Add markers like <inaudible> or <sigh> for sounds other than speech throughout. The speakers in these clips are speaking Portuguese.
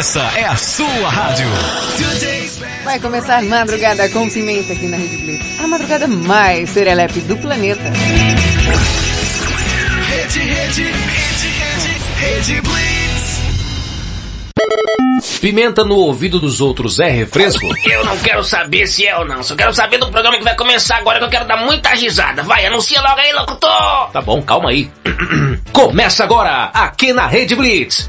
Essa é a sua rádio. Vai começar Madrugada com Pimenta aqui na Rede Blitz. A madrugada mais serelepe do planeta. Rede, rede, rede, rede, Blitz. Pimenta no ouvido dos outros é refresco? Eu não quero saber se é ou não. Só quero saber do programa que vai começar agora que eu quero dar muita risada. Vai, anuncia logo aí, locutor! Tá bom, calma aí. <clears throat> Começa agora, aqui na Rede Blitz.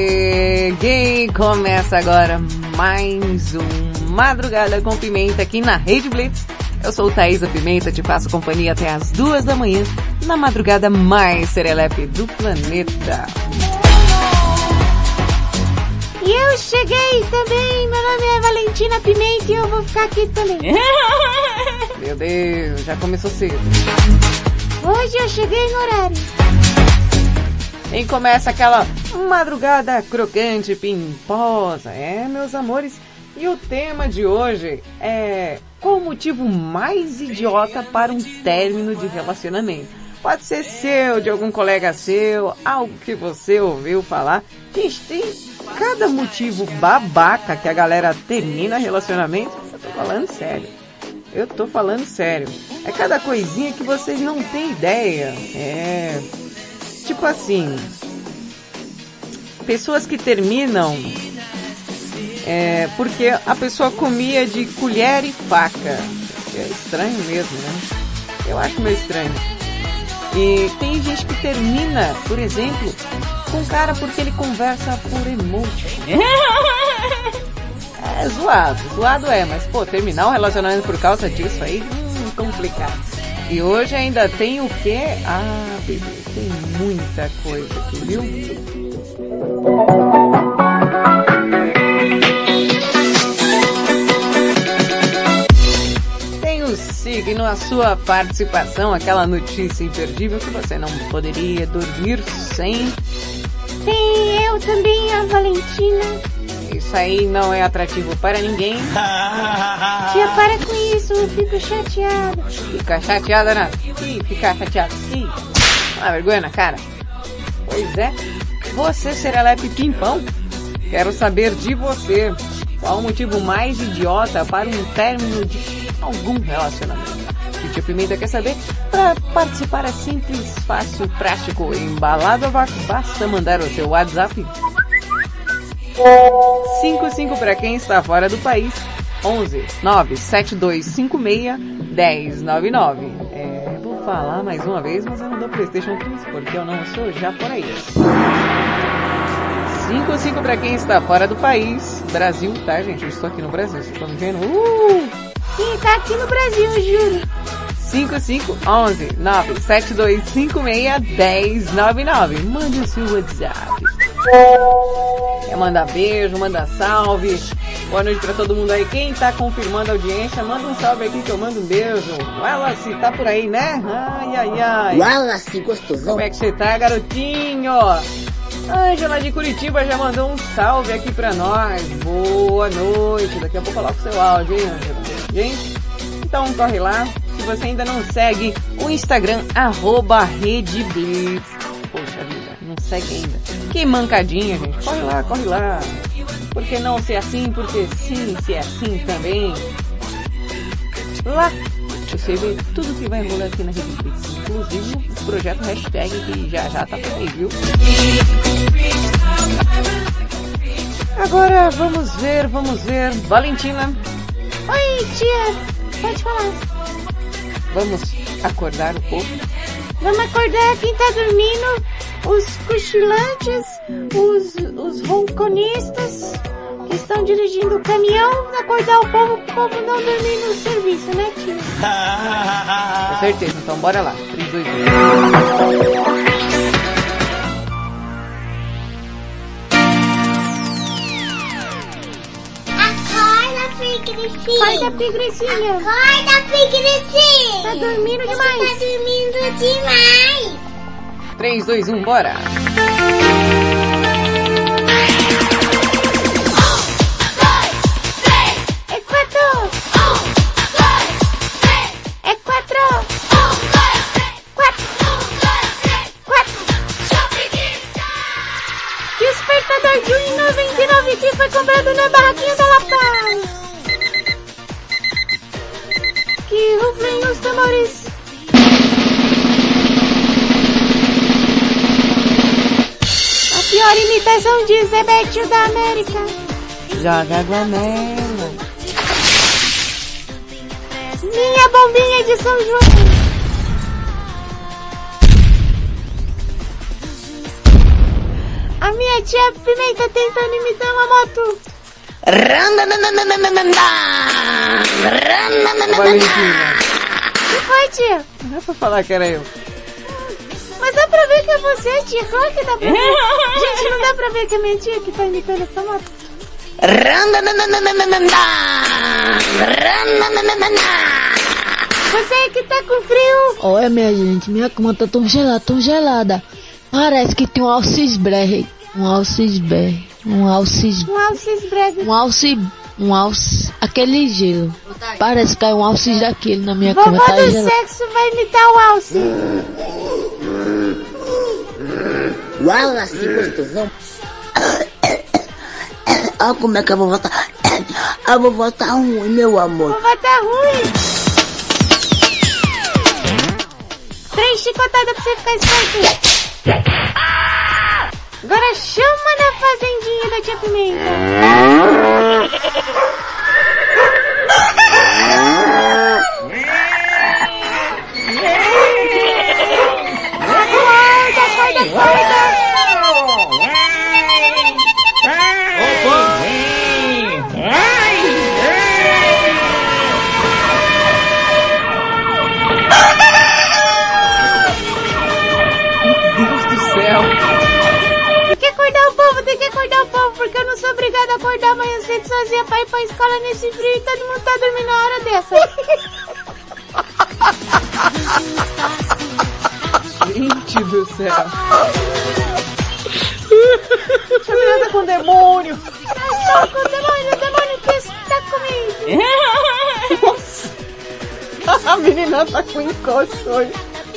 Cheguei! Começa agora mais um Madrugada com Pimenta aqui na Rede Blitz. Eu sou Thaisa Pimenta, te faço companhia até as duas da manhã, na madrugada mais serelepe do planeta. E eu cheguei também, meu nome é Valentina Pimenta e eu vou ficar aqui também. Meu Deus, já começou cedo. Hoje eu cheguei no horário. E começa aquela madrugada crocante, pimposa. É, meus amores. E o tema de hoje é qual o motivo mais idiota para um término de relacionamento? Pode ser seu, de algum colega seu, algo que você ouviu falar. Gente, tem cada motivo babaca que a galera termina relacionamento. Eu tô falando sério. Eu tô falando sério. É cada coisinha que vocês não têm ideia. É. Tipo assim. Pessoas que terminam. É, porque a pessoa comia de colher e faca. É estranho mesmo, né? Eu acho meio estranho. E tem gente que termina, por exemplo, com cara porque ele conversa por emoji. <laughs> É zoado, zoado é, mas pô, terminar um relacionamento por causa disso aí, hum, complicado. E hoje ainda tem o quê? Ah, bebê, tem muita coisa aqui, viu? Tem o signo, a sua participação, aquela notícia imperdível que você não poderia dormir sem. Tem eu também, a Valentina. Isso aí não é atrativo para ninguém. <laughs> Tia, para com isso, eu fico chateada. Fica chateada, né? Ih, ficar chateada. Ih, uma vergonha na cara. Pois é. Você, Serelepe Pimpão? Quero saber de você. Qual o motivo mais idiota para um término de algum relacionamento? Tia Pimenta quer saber? Para participar é simples, fácil, prático, embalado a vácuo. Basta mandar o seu WhatsApp 55 para quem está fora do país. 11 97256 1099. É, vou falar mais uma vez, mas eu não dou PlayStation 15 porque eu não sou japonês. 55 para quem está fora do país. Brasil, tá, gente? Eu estou aqui no Brasil, vocês estão me vendo? Uh! Sim, tá aqui no Brasil, juro. 5511 97256 1099. Mande o seu WhatsApp. Quer mandar beijo, mandar salve. Boa noite pra todo mundo aí. Quem tá confirmando a audiência, manda um salve aqui que eu mando um beijo. Wallace, tá por aí, né? Ai, ai, ai. Wallace, gostosão. Como é que você tá, garotinho? Ângela de Curitiba já mandou um salve aqui pra nós. Boa noite. Daqui a pouco eu coloco seu áudio, hein, Ângela? Gente, então corre lá. Se você ainda não segue o Instagram, arroba Rede Blitz. Poxa vida, não segue ainda. Que mancadinha, gente. Corre lá, corre lá. Por que não ser assim? Porque sim, ser assim também. Lá você vê tudo que vai rolar aqui na Rede Blitz. Inclusive o projeto hashtag que já já tá por aí, viu? Agora vamos ver, vamos ver. Valentina, Oi, tia. Pode falar. vamos acordar o povo. Vamos acordar quem tá dormindo, os cochilantes, os, os ronconistas que estão dirigindo o caminhão, acordar o povo, o povo não dormir no serviço, né, tia? <laughs> Com certeza, então bora lá. 3, 2, 1. Pigrecinha. Acorda, pigrecinha. Acorda, pigrecinha. Tá dormindo demais. Você tá dormindo demais. 3, 2, 1, bora! É quatro. É quatro. Quatro. Quatro. Despertador de 1,99 que foi comprado na barraquinha da Lapa. Que rufem os tambores. A pior imitação de Zebetio da América. Joga água nela. Minha bombinha de São João. A minha tia Pimenta tentando imitar uma moto. Que foi, tia? Não é pra falar que era eu. Mas dá pra ver que é você, tia. Claro que dá pra ver. Gente, não dá pra ver que é minha tia que tá imitando essa moto. Você que tá com frio. Olha, minha gente, minha cama tá tão gelada, tão gelada. Parece que tem um alcisberre. Um alcisberre. Um alcis... Um alces breve. Um alce... Um alce... Aquele gelo. Parece que caiu um alce daquele na minha Vovó cama. Tá do gelado. sexo vai imitar o alce. Wallace, gostosão. <coughs> Olha como é que a vovó tá. <coughs> A vovó tá ruim, meu amor. Vovó tá ruim. Três chicotadas pra você ficar esperto. Agora chama na fazendinha da tia Pimenta. Acorda, acorda, acorda. Tem que acordar o povo, porque eu não sou obrigada a acordar amanhã cedo sozinha pra ir pra escola nesse frio e todo mundo tá dormindo na hora dessa. Gente do céu. A menina tá com demônio. Não, com o demônio, o demônio que está comigo. A menina tá com encosto hoje.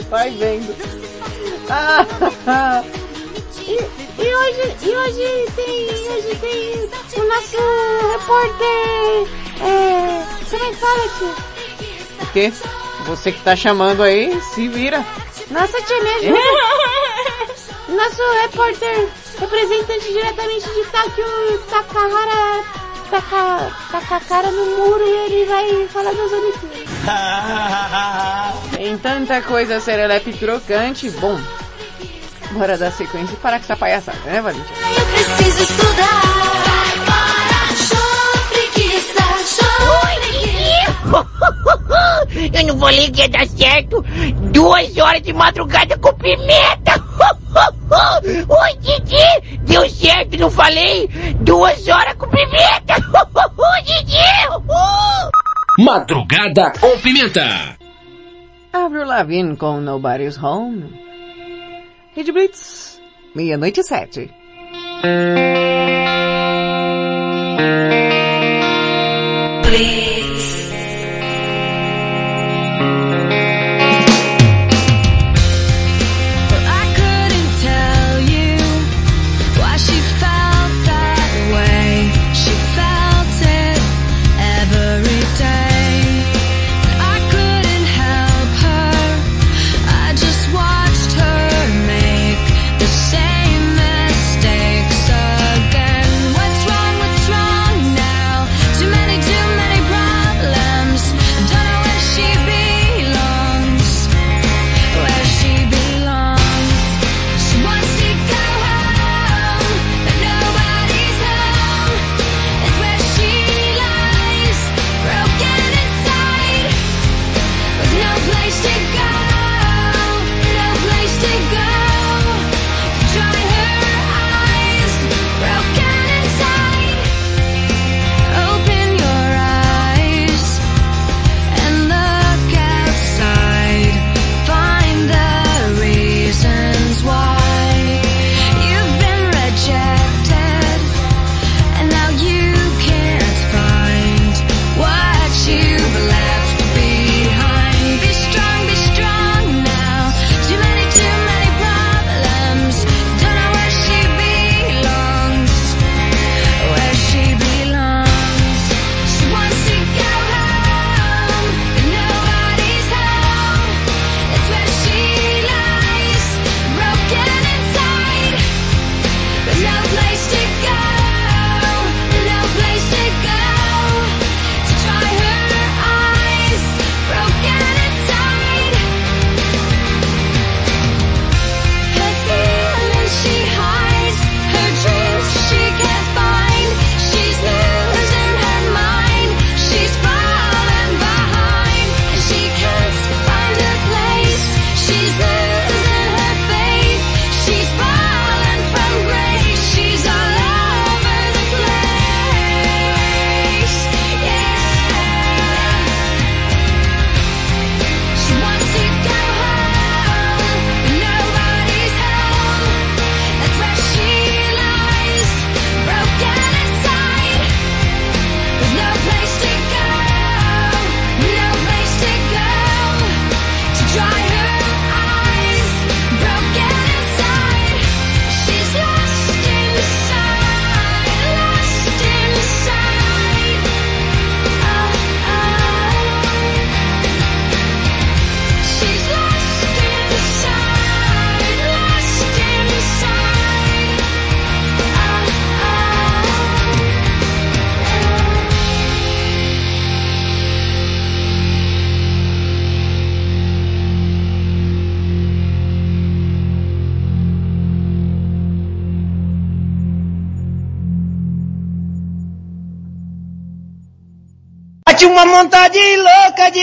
Vai vendo. Ah, E, e hoje, e hoje tem, hoje tem o nosso repórter, é, como é que fala, tio? o quê? Você que tá chamando aí, se vira. Nossa, tia, me ajuda. Nosso repórter, representante diretamente de Takio Takahara, Taka, Taka a cara no muro e ele vai falar das Olimpíadas. Tem tanta coisa serelepe crocante. Bom, bora dar sequência e parar com essa palhaçada, né, Valentina? Eu preciso estudar. Vai embora, show, preguiça, show, preguiça. Eu não falei que ia dar certo. Duas horas de madrugada com pimenta. <laughs> Oi, Didi. Deu certo, não falei? Duas horas com pimenta. <laughs> Didi. Madrugada com Pimenta. Avril Lavigne com Nobody's Home. Rede Blitz, meia-noite e sete. I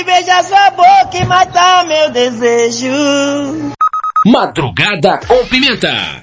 de beijar sua boca e matar meu desejo. Madrugada com Pimenta.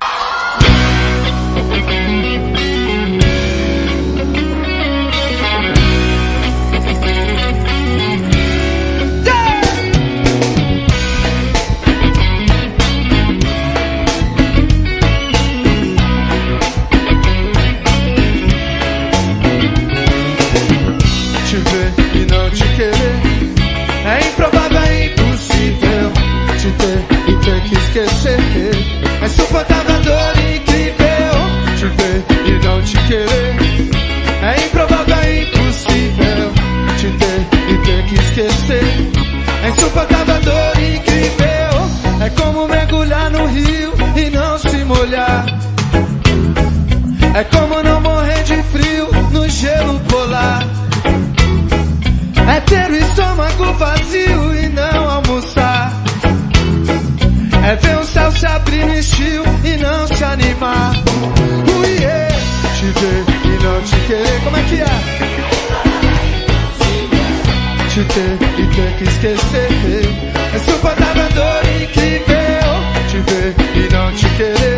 É como não morrer de frio no gelo polar. É ter o estômago vazio e não almoçar. É ver o céu se abrir no estio e não se animar. Ui. Te ver e não te querer, como é que é? Te ter e ter que esquecer. É suportável a dor incrível. Te ver e não te querer.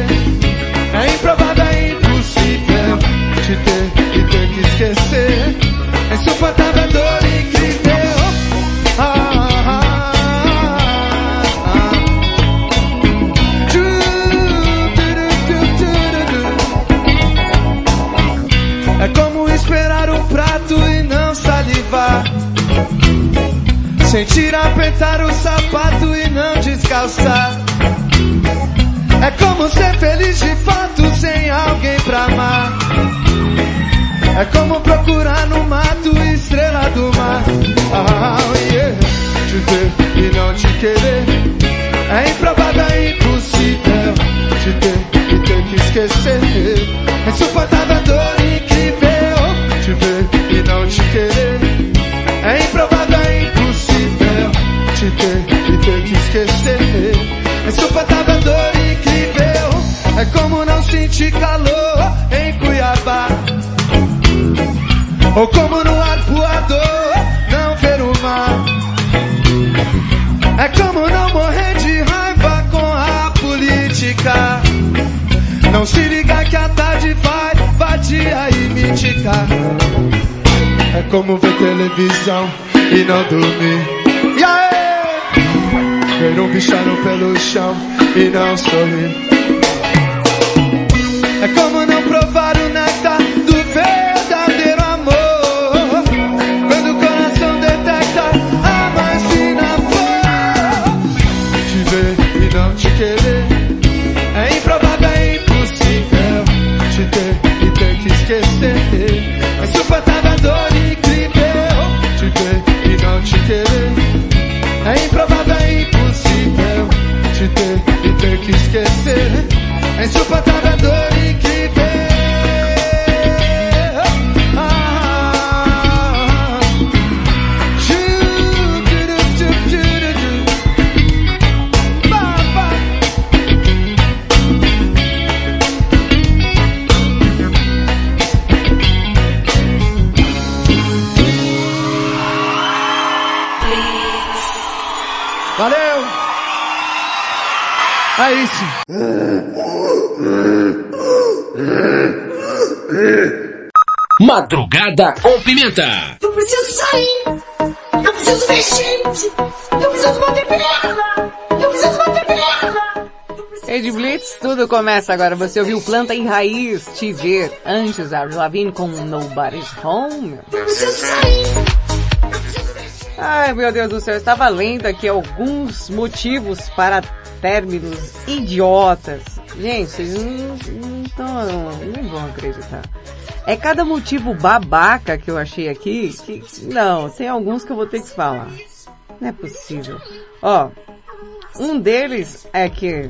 Sentir apertar o sapato e não descalçar. É como ser feliz de fato sem alguém pra amar. É como procurar no mato estrela do mar. Ah, yeah. Te ver e não te querer. É improvável, é impossível. Te ter e ter que esquecer. É insuportável, a dor incrível. Te ver e não te querer. Te ter e ter que esquecer. Insuportável, dor incrível. É como não sentir calor em Cuiabá. Ou como no arpoador não ver o mar. É como não morrer de raiva com a política. Não se ligar que a tarde vai vadiar e miticar. É como ver televisão e não dormir. Ver um bichano pelo chão e não sorrir. Madrugada com Pimenta. Eu preciso sair. Eu preciso ver gente. Eu preciso bater perna. Eu preciso bater perna. Rede Blitz, tudo começa agora. Você ouviu Planta em Raiz, Te Ver, antes a Lavigne com Nobody's Home. Eu preciso sair. Ai, meu Deus do céu, eu estava lendo aqui alguns motivos para términos idiotas. Gente, vocês não, não, tão- não vão acreditar. É cada motivo babaca que eu achei aqui que, não, tem alguns que eu vou ter que falar. Não é possível. Ó, um deles é que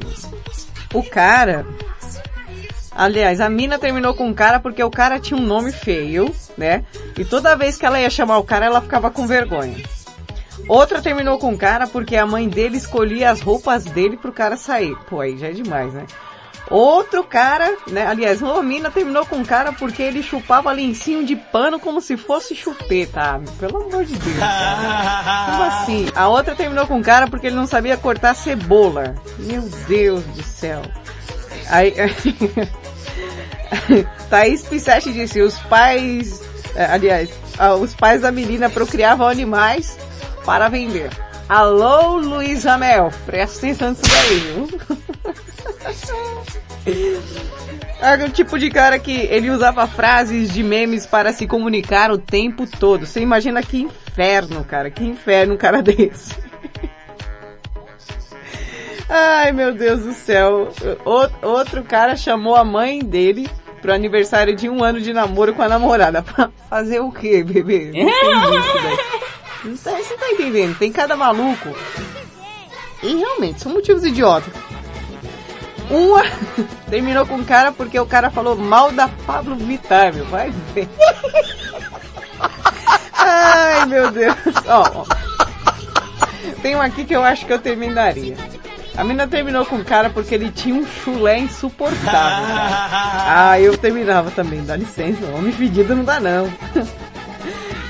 o cara, aliás, a mina terminou com o cara porque o cara tinha um nome feio, né? E toda vez que ela ia chamar o cara, ela ficava com vergonha. Outra terminou com o cara porque a mãe dele escolhia as roupas dele pro cara sair. Pô, aí já é demais, né? Outro cara, né? Aliás, uma mina terminou com um cara porque ele chupava lencinho de pano como se fosse chupeta. Ah, pelo amor de Deus. Cara. Como assim? A outra terminou com um cara porque ele não sabia cortar cebola. Meu Deus do céu. Aí, <laughs> Thaís Pissetti disse, os pais, eh, aliás, os pais da menina procriavam animais para vender. Alô, Luiz Ramel, presta atenção nisso daí, viu? <laughs> É o tipo de cara que ele usava frases de memes para se comunicar o tempo todo. Você imagina que inferno, cara, que inferno um cara <laughs> desse. Ai, meu Deus do céu. Outro cara chamou a mãe dele pro aniversário de um ano de namoro com a namorada. <laughs> Pra fazer o quê, bebê? Tá, você tá entendendo? Tem cada maluco. E realmente, são motivos idiotas. Uma <laughs> terminou com o cara porque o cara falou mal da Pablo Vittar, meu. Vai ver. <laughs> Ai, meu Deus. Ó. Tem um aqui que eu acho que eu terminaria. A menina terminou com o cara porque ele tinha um chulé insuportável. Cara. <laughs> Ah, eu terminava também, dá licença, homem fedido não dá não.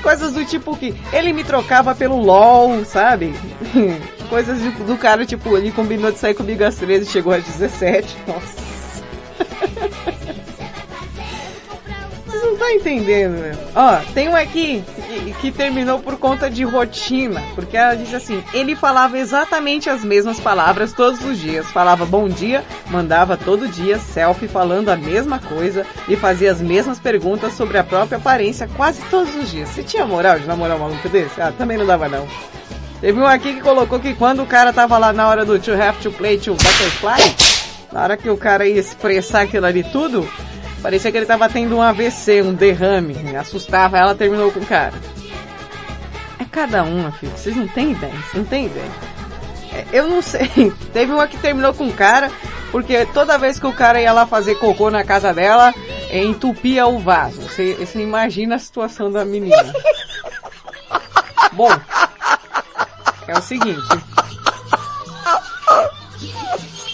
Coisas do tipo que ele me trocava pelo LOL, sabe? Coisas do, cara, tipo, ele combinou de sair comigo às 13 e chegou às 17. Nossa. <laughs> Vocês não estão entendendo, né? Ó, tem um aqui que, que, terminou por conta de rotina, porque ela disse assim, ele falava exatamente as mesmas palavras todos os dias, falava bom dia, mandava todo dia selfie falando a mesma coisa e fazia as mesmas perguntas sobre a própria aparência quase todos os dias. Você tinha moral de namorar um maluco desse? Ah, também não dava não. Teve um aqui que colocou que quando o cara tava lá na hora do to have to play to butterfly, na hora que o cara ia expressar aquilo ali tudo, Parecia que ele tava tendo um AVC, um derrame. Assustava ela, terminou com o cara. É cada uma, filho. Vocês não têm ideia. Vocês não têm ideia. É, eu não sei. <laughs> Teve uma que terminou com o cara, porque toda vez que o cara ia lá fazer cocô na casa dela, entupia o vaso. Você, você imagina a situação da menina. <laughs> Bom, é o seguinte.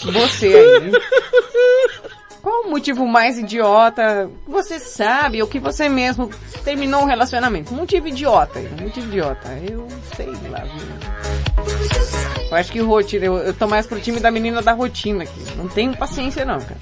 Você aí qual o motivo mais idiota? Você sabe, ou que você mesmo terminou um relacionamento? Motivo idiota, motivo idiota. Eu sei lá, viu? Eu acho que rotina, eu, eu tô mais pro time da menina da rotina aqui. Não tenho paciência não, cara.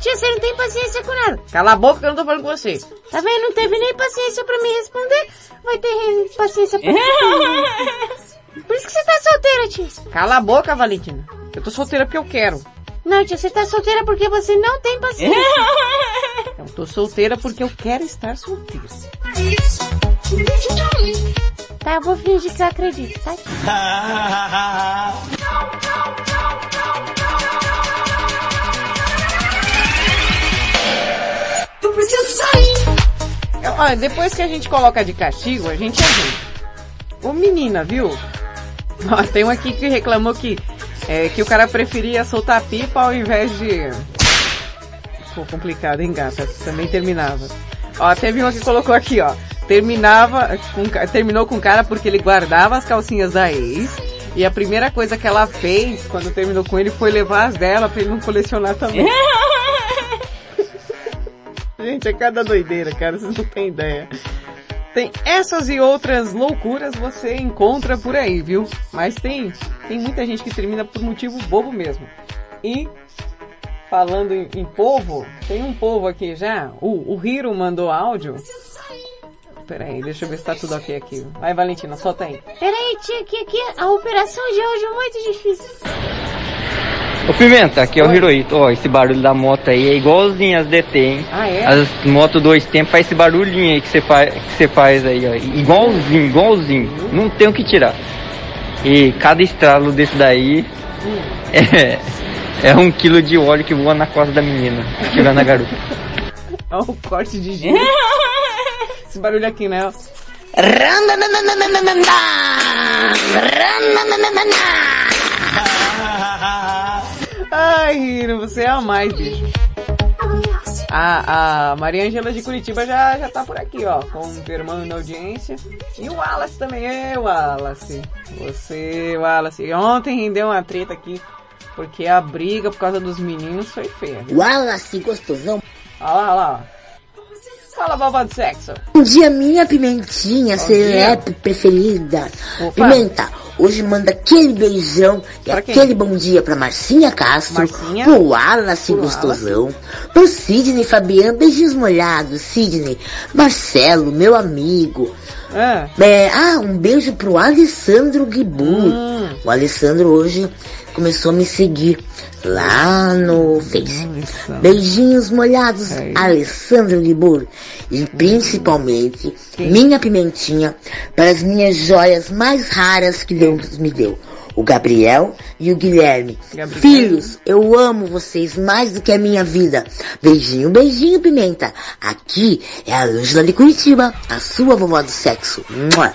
Tia, você não tem paciência com nada. Cala a boca que eu não tô falando com você. Tá vendo? Não teve nem paciência pra me responder. Vai ter paciência pra <laughs> Por isso que você tá solteira, tia. Cala a boca, Valentina. Eu tô solteira porque eu quero. Não, tia, você tá solteira porque você não tem paciência. <laughs> Eu tô solteira porque eu quero estar solteira. Tá, eu vou fingir que eu acredito, tá? Eu preciso sair. Olha, depois que a gente coloca de castigo, a gente ajuda. Ô menina, viu? Ó, tem um aqui que reclamou que é que o cara preferia soltar pipa ao invés de... Ficou complicado, hein, gata? Também terminava. Ó, teve uma que colocou aqui, ó. Terminava, com, terminou com o cara porque ele guardava as calcinhas da ex. E a primeira coisa que ela fez quando terminou com ele foi levar as dela pra ele não colecionar também. <laughs> Gente, é cada doideira, cara, vocês não têm ideia. Tem essas e outras loucuras você encontra por aí, viu? Mas tem, tem muita gente que termina por motivo bobo mesmo. E falando em, em povo, tem um povo aqui já. O, o Hiro mandou áudio. Peraí, deixa eu ver se tá tudo ok aqui. Vai, Valentina, solta aí. Peraí, tia, aqui, aqui, a operação de áudio é muito difícil. Ô Pimenta, aqui é o Hirohito. Ó, esse barulho da moto aí é igualzinho as DT, hein? Ah, é? As motos dois tempos faz esse barulhinho aí que você faz, que você faz aí, ó. Igualzinho, igualzinho. Não tem o que tirar. E cada estralo desse daí hum. é, é um quilo de óleo que voa na costa da menina, chegando na garota. Olha o corte de gelo. <laughs> esse barulho aqui, né? <laughs> Ai, Hiro, você é a mais, bicho. A, a Maria Angela de Curitiba já, já tá por aqui, ó, confirmando na audiência. E o Wallace também, é, Wallace. Você, Wallace. Ontem rendeu uma treta aqui Porque a briga por causa dos meninos foi feia. viu? Wallace gostosão. Olha lá, olha lá. Fala, vovó do sexo. Bom dia, minha pimentinha, Bom celebre preferida. Opa. Pimenta, hoje manda aquele beijão e Pra quem? aquele bom dia pra Marcinha Castro, Marcinha. pro Wallace Pro gostosão, pro Sidney Fabiano, beijinhos molhados, Sidney, Marcelo, meu amigo. Ah, É, ah, um beijo pro Alessandro Guibur. Hum. O Alessandro hoje começou a me seguir lá no Face. Beijinhos molhados, É. Alessandro Libur. E principalmente, Quem? minha pimentinha para as minhas joias mais raras que Deus me deu. O Gabriel e o Guilherme. Gabriel. Filhos, eu amo vocês mais do que a minha vida. Beijinho, beijinho, pimenta. Aqui é a Ângela de Curitiba, a sua vovó do sexo. Mua.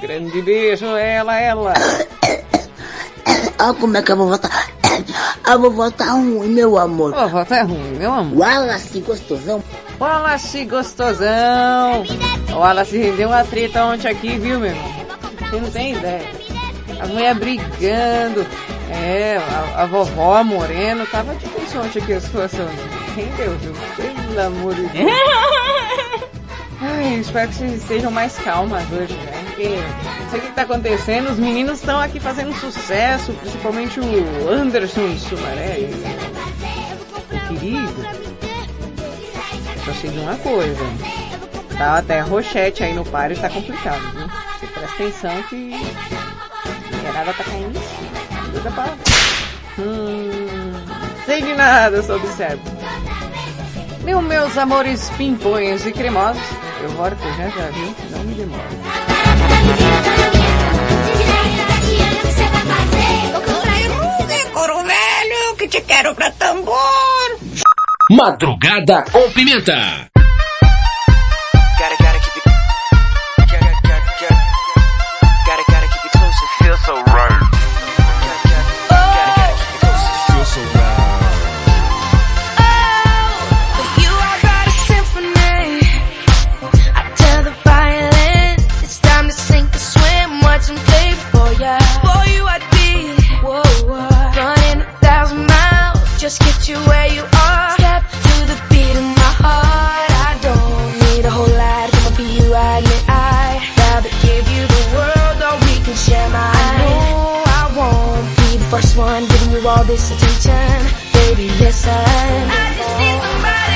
grande beijo, ela, ela. <coughs> Olha como é que a vovó tá. A vovó tá ruim, meu amor. Vovó tá ruim, meu amor. Wallace gostosão. Wallace gostosão. O Wallace rendeu uma treta ontem aqui, viu, meu irmão? Você não tem ideia. As mulheres brigando. É, a, a vovó, a Moreno, tava difícil ontem aqui a situação. Rendeu, viu? Pelo amor de Deus. <laughs> Ai, espero que vocês estejam mais calmas hoje, né? Porque não sei o que tá acontecendo. Os meninos estão aqui fazendo sucesso, principalmente o Anderson Sumaré. O querido. Só sei de uma coisa. Tá até rochete aí no páreo tá complicado, viu? Você presta atenção que a mulherada tá caindo. Ajuda pra... Hum... Sei de nada, só observo. Meu, meus amores pimpões e cremosos, eu volto já já, viu? Não me demore. Couro velho, que te quero pra tambor. Madrugada com Pimenta. All this attention. Baby, listen. I just need somebody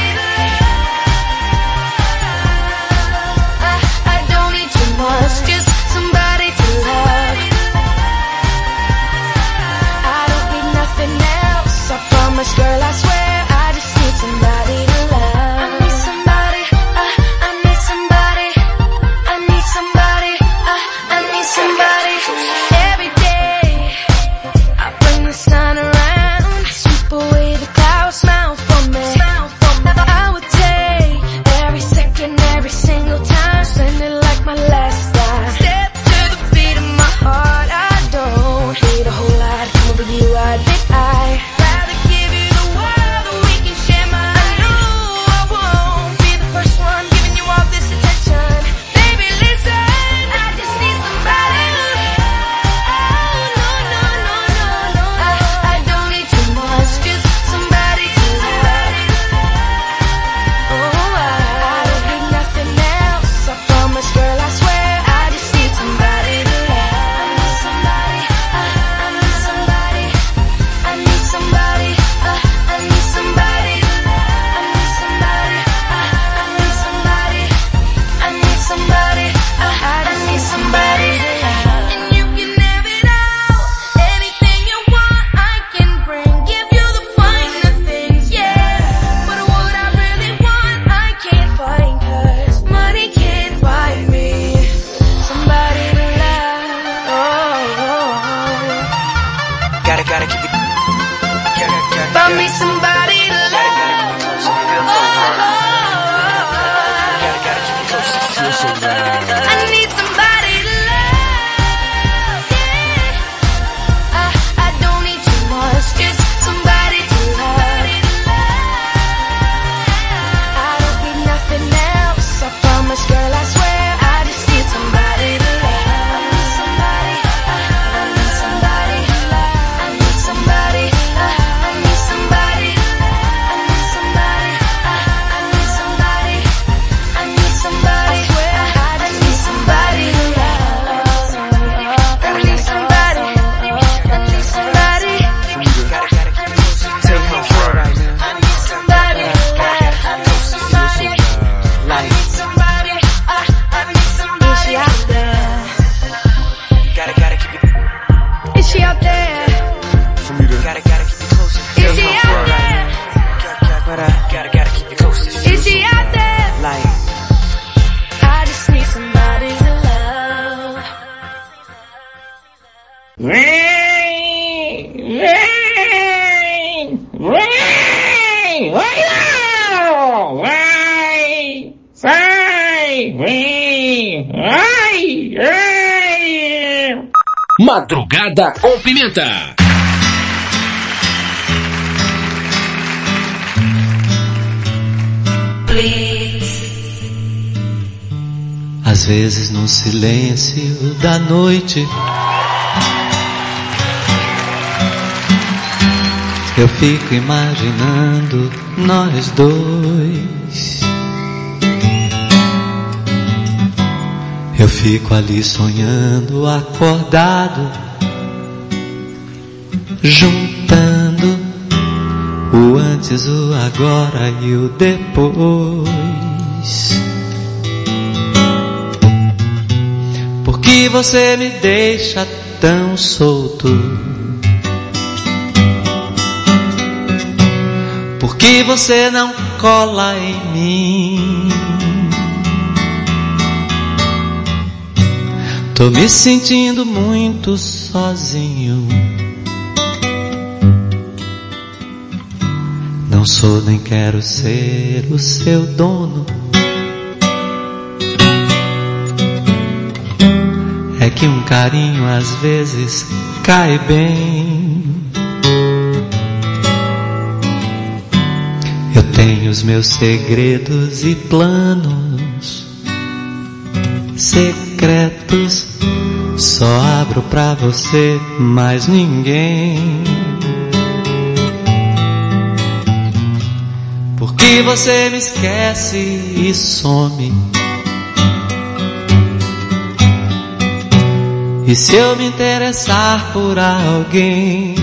it close. It Pimenta. Às vezes no silêncio da noite Eu fico imaginando nós dois. Eu fico ali sonhando, acordado, juntando o antes, o agora e o depois. Por que você me deixa tão solto? Por que você não cola em mim? Tô me sentindo muito sozinho. Sou nem quero ser o seu dono. É que um carinho às vezes cai bem. Eu tenho os meus segredos e planos secretos. Só abro pra você, mais ninguém. Porque você me esquece e some. E se eu me interessar por alguém?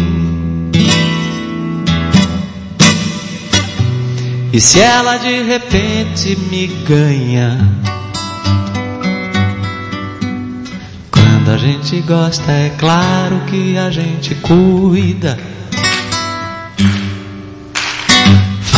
E se ela de repente me ganha? Quando a gente gosta, é claro que a gente cuida.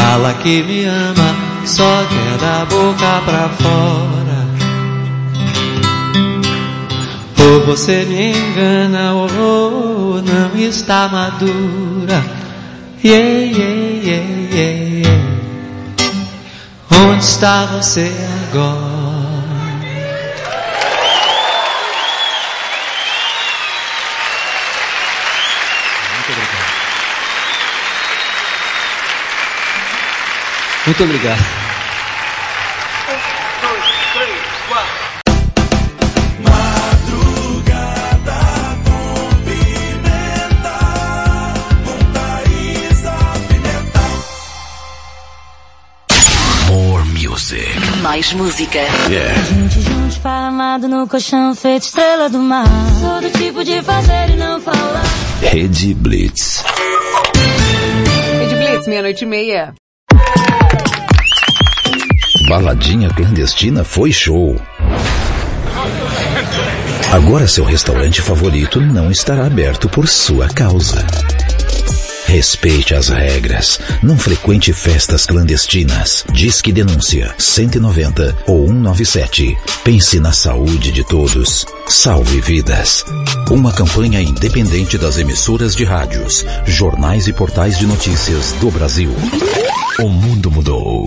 Fala que me ama, só quer da boca pra fora. Ou você me engana, ou não está madura. Yeah, yeah, yeah, yeah. Onde está você agora? Muito obrigado. More music. Mais música. Yeah. Gente juntos, parado no colchão, feito estrela do mar. Sou do tipo de fazer e não falar. Rede Blitz. Rede Blitz, meia-noite e meia. Baladinha clandestina foi show. Agora seu restaurante favorito não estará aberto por sua causa. Respeite as regras. Não frequente festas clandestinas. Disque denúncia 190 ou 197. Pense na saúde de todos. Salve vidas. Uma campanha independente das emissoras de rádios, jornais e portais de notícias do Brasil. O mundo mudou.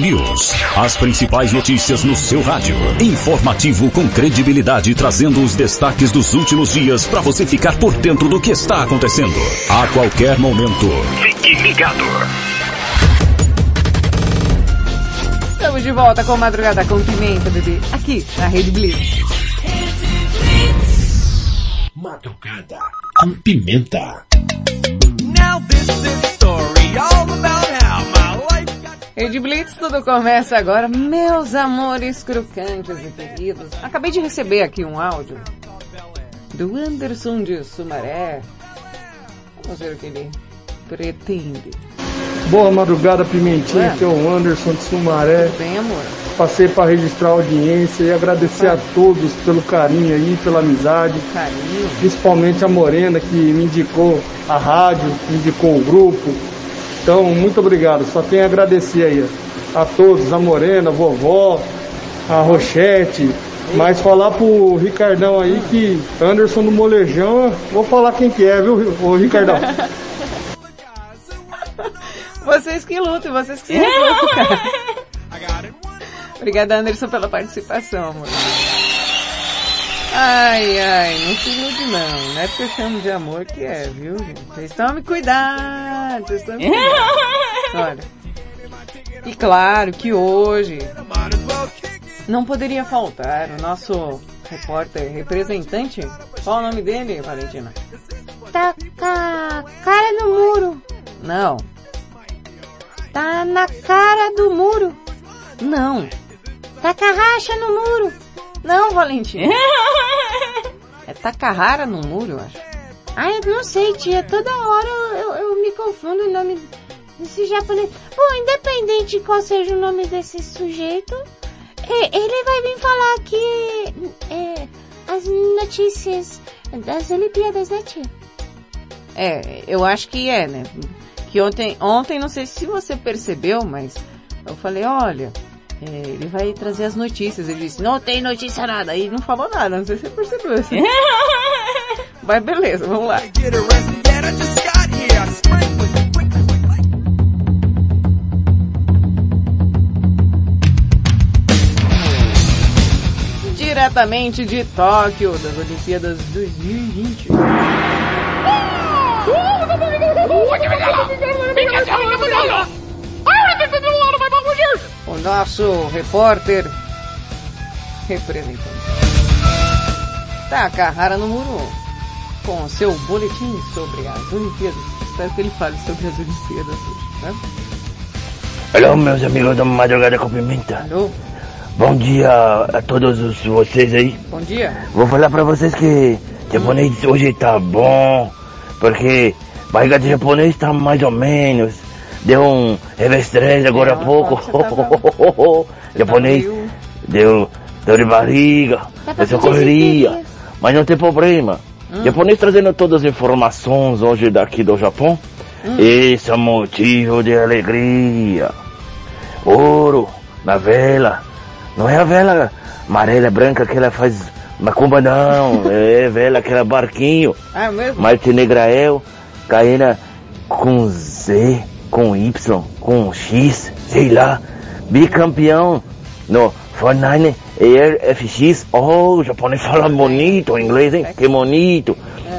News. As principais notícias no seu rádio. Informativo com credibilidade, trazendo os destaques dos últimos dias para você ficar por dentro do que está acontecendo. A qualquer momento. Fique ligado. Estamos de volta com Madrugada com Pimenta, bebê. Aqui, na Rede Blitz. Madrugada com pimenta. Now this got Rede Blitz, tudo começa agora. Meus amores crocantes e queridos. Acabei de receber aqui um áudio do Anderson de Sumaré. Vamos ver o que ele pretende. Boa madrugada, Pimentinha. Ué? Aqui é o Anderson de Sumaré. Bem, amor. Passei para registrar a audiência e agradecer a todos pelo carinho aí, pela amizade. Carinho. Principalmente a Morena que me indicou a rádio, me indicou o grupo. Então, muito obrigado. Só tenho a agradecer aí a todos, a Morena, a vovó, a Rochete. Mas falar pro Ricardão aí que Anderson do Molejão, vou falar quem que é, viu, ô Ricardão? <laughs> Vocês que lutem, vocês que se cara. <laughs> Obrigada, Anderson, pela participação, amor. Ai, ai, não se ilude não. Não é porque eu chamo de amor que é, viu, gente? Vocês estão me cuidar, vocês estão me cuidar. <laughs> Olha. E claro que hoje não poderia faltar o nosso repórter representante. Qual o nome dele, Valentina? Tá com a cara no muro. Não. Tá na cara do muro. Não. Tá com a racha no muro. Não, Valentina. É Takahara no muro, eu acho. Ai, eu não sei, tia. Toda hora eu, eu, me confundo o nome desse japonês. Bom, independente de qual seja o nome desse sujeito, ele vai vir falar aqui é, as notícias das Olimpíadas, né, tia? É, eu acho que é, né? Que ontem, ontem, não sei se você percebeu, mas eu falei, olha, é, ele vai trazer as notícias. Ele disse, não tem notícia nada. Aí não falou nada, não sei se você percebeu. Assim. mas beleza, vamos lá. Diretamente de Tóquio, das Olimpíadas 2020. O nosso repórter representante. Takahara no muro com o seu boletim sobre as Olimpíadas. Espero que ele fale sobre as Olimpíadas hoje, né? Alô, meus amigos da Madrugada com Pimenta. Alô, Bom dia a todos os- vocês aí. bom dia. Vou falar pra vocês que japonês hoje tá bom, porque barriga de japonês tá mais ou menos. Deu um revestrez agora há pouco. <laughs> japonês deu dor de barriga, essa pedir correria. Mas não tem problema. Japonês trazendo todas as informações hoje daqui do Japão. Esse é motivo de alegria. Ouro na vela. Não é a vela amarela, branca que ela faz macumba, não. <laughs> É vela, aquela barquinho. Ah, é mesmo? Marte Negrael, Caína com Z, com Y, com X, sei lá. Bicampeão no Fortnite Air FX. Oh, o japonês fala bonito o inglês, hein? Que bonito.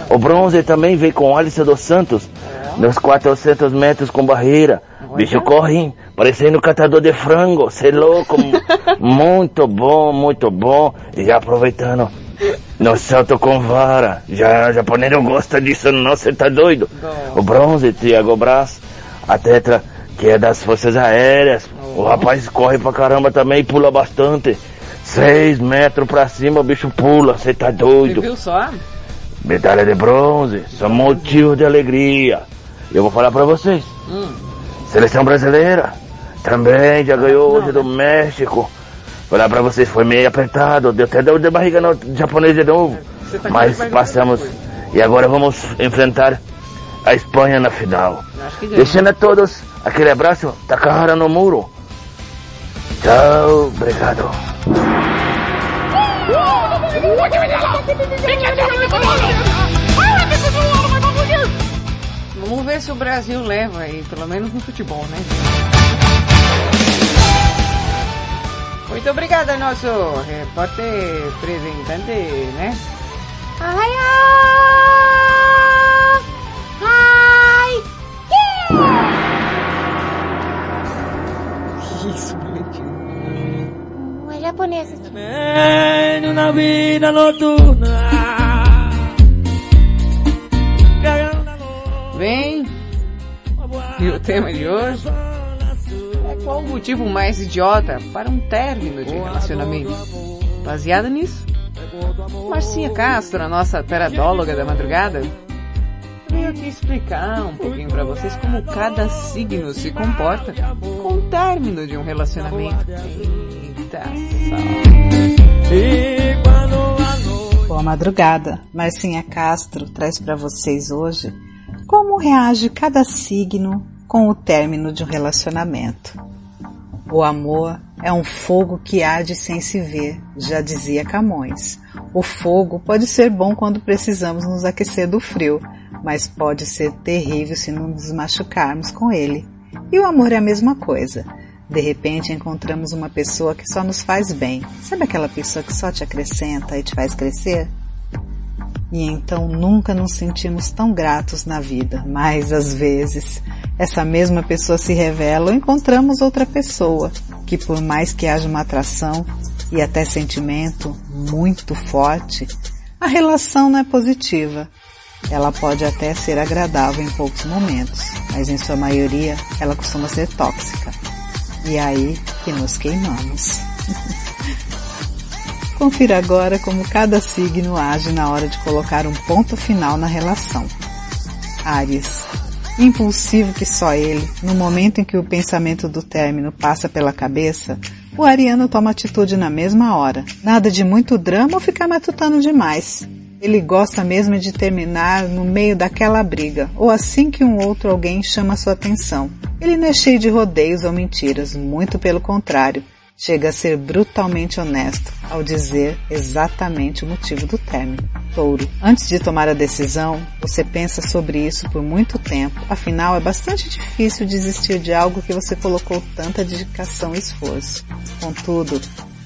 O bronze também veio com Alice dos Santos. Nos 400 metros com barreira. Bicho corre, hein? parecendo catador de frango. Cê é louco. <laughs> muito bom, muito bom. E já aproveitando. No salto com vara. Já japonês não gosta disso, não, você tá doido? O bronze, Thiago Braz. A tetra, que é das forças aéreas. O rapaz corre pra caramba também, pula bastante. Seis metros pra cima, o bicho pula, você tá Você doido? viu só? Medalha de bronze, são motivo de alegria. Eu vou falar pra vocês. Hum. Seleção brasileira também já ganhou hoje do México. Falar pra vocês, foi meio apertado, deu até dor de barriga no japonês de novo. Você tá Mas passamos e agora vamos enfrentar a Espanha na final. Deixando a todos aquele abraço, Takahara no muro. Tchau, obrigado. Vamos ver se o Brasil leva aí, pelo menos no futebol, né? Muito obrigada, nosso repórter representante, né? Ai, isso, Valentina? Uma japonesa. Venho na vida noturna bem? E o tema de hoje é qual o motivo mais idiota para um término de relacionamento? Baseada nisso, Marcinha Castro, a nossa peradóloga da madrugada, veio aqui explicar um pouquinho para vocês como cada signo se comporta com o término de um relacionamento. Eita, Boa madrugada. Marcinha Castro traz para vocês hoje como reage cada signo com o término de um relacionamento. O amor é um fogo que arde sem se ver, já dizia Camões. O fogo pode ser bom quando precisamos nos aquecer do frio, mas pode ser terrível se não nos machucarmos com ele. E o amor é a mesma coisa. De repente encontramos uma pessoa que só nos faz bem. Sabe aquela pessoa que só te acrescenta e te faz crescer? E então nunca nos sentimos tão gratos na vida, mas às vezes essa mesma pessoa se revela ou encontramos outra pessoa que por mais que haja uma atração e até sentimento muito forte, a relação não é positiva. Ela pode até ser agradável em poucos momentos, mas em sua maioria ela costuma ser tóxica. E é aí que nos queimamos. <laughs> Confira agora como cada signo age na hora de colocar um ponto final na relação. Ares. Impulsivo que só ele, no momento em que o pensamento do término passa pela cabeça, o ariano toma atitude na mesma hora. Nada de muito drama ou ficar matutando demais. Ele gosta mesmo de terminar no meio daquela briga, ou assim que um outro alguém chama sua atenção. Ele não é cheio de rodeios ou mentiras, muito pelo contrário chega a ser brutalmente honesto ao dizer exatamente o motivo do término. Touro, antes de tomar a decisão, você pensa sobre isso por muito tempo, afinal é bastante difícil desistir de algo que você colocou tanta dedicação e esforço. Contudo,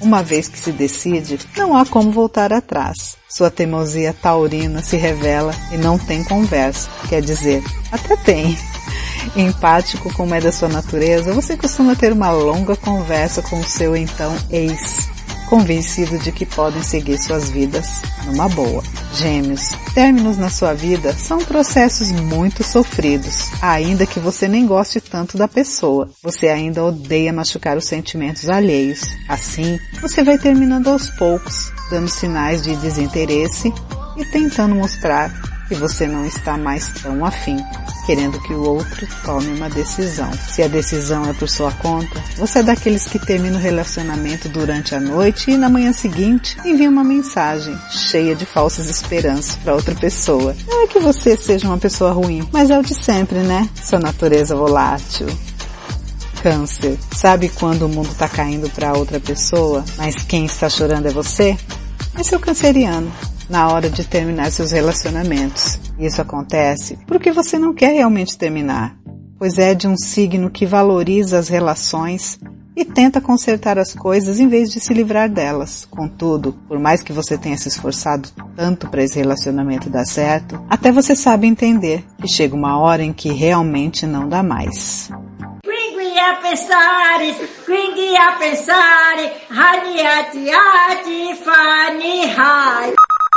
uma vez que se decide, não há como voltar atrás. Sua teimosia taurina se revela e não tem conversa. Quer dizer, até tem, empático como é da sua natureza, você costuma ter uma longa conversa com o seu então ex, convencido de que podem seguir suas vidas numa boa. Gêmeos, términos na sua vida são processos muito sofridos, ainda que você nem goste tanto da pessoa. Você ainda odeia machucar os sentimentos alheios. Assim, você vai terminando aos poucos, dando sinais de desinteresse e tentando mostrar que você não está mais tão afim, querendo que o outro tome uma decisão. Se a decisão é por sua conta, você é daqueles que termina o relacionamento durante a noite e na manhã seguinte envia uma mensagem cheia de falsas esperanças para outra pessoa. Não é que você seja uma pessoa ruim, mas é o de sempre, né? Sua natureza volátil. Câncer. Sabe quando o mundo está caindo para outra pessoa, mas quem está chorando é você? É o canceriano na hora de terminar seus relacionamentos. Isso acontece porque você não quer realmente terminar, pois é de um signo que valoriza as relações e tenta consertar as coisas em vez de se livrar delas. Contudo, por mais que você tenha se esforçado tanto para esse relacionamento dar certo, até você sabe entender que chega uma hora em que realmente não dá mais.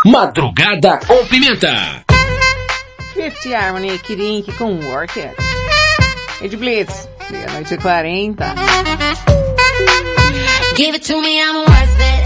Madrugada com Pimenta. Fifth Harmony Kirink com Work It. Ed Blitz, meia-noite e 40. Give it to me, I'm worth it.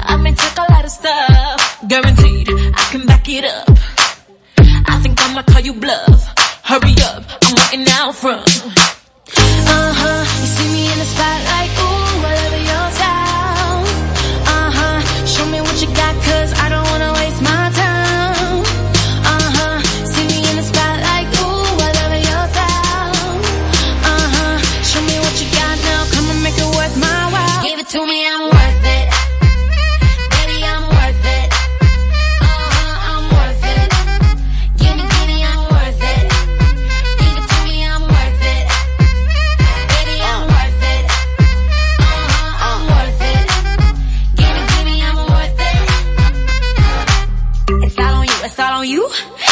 I may take a lot of stuff, guaranteed I can back it up. I think I'ma call you bluff. Hurry up, I'm waiting out front. Uh huh, you see me in the spotlight,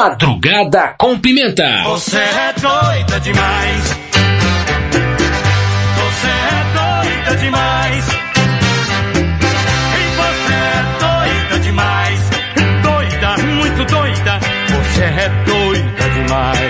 Madrugada com Pimenta. Você é doida demais. Você é doida demais. E você é doida demais. Doida, muito doida. Você é doida demais.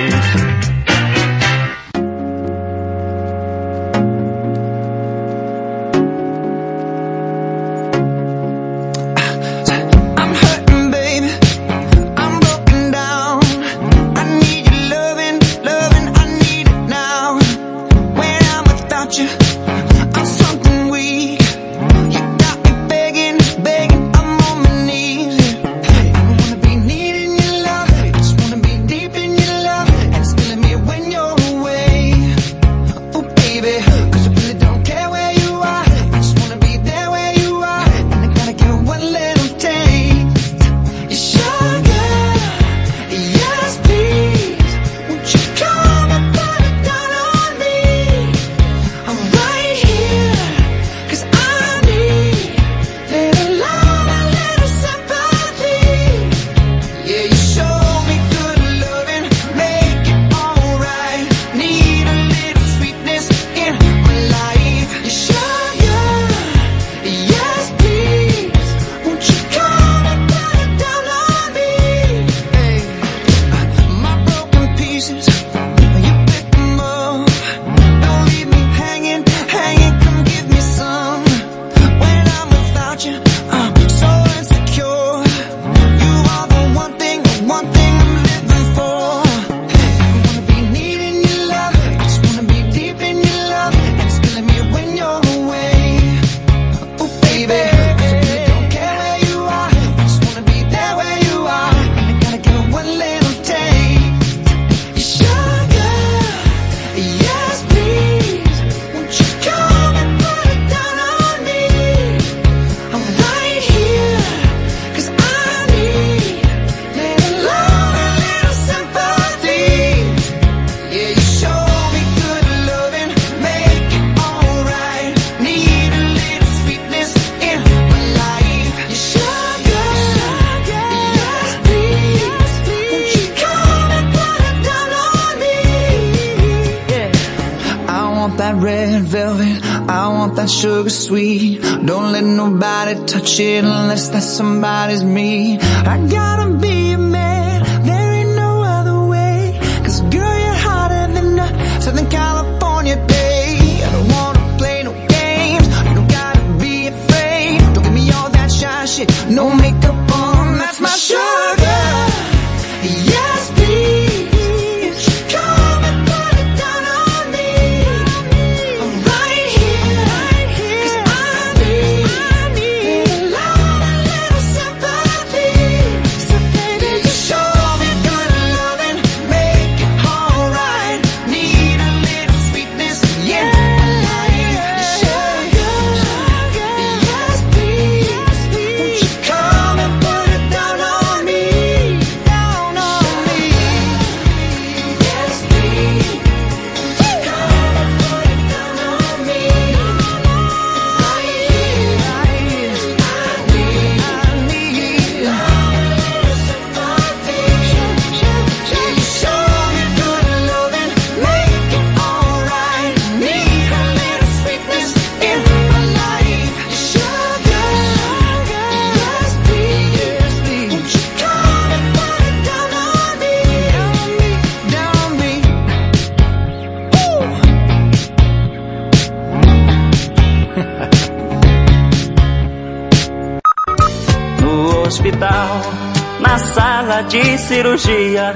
Sala de cirurgia.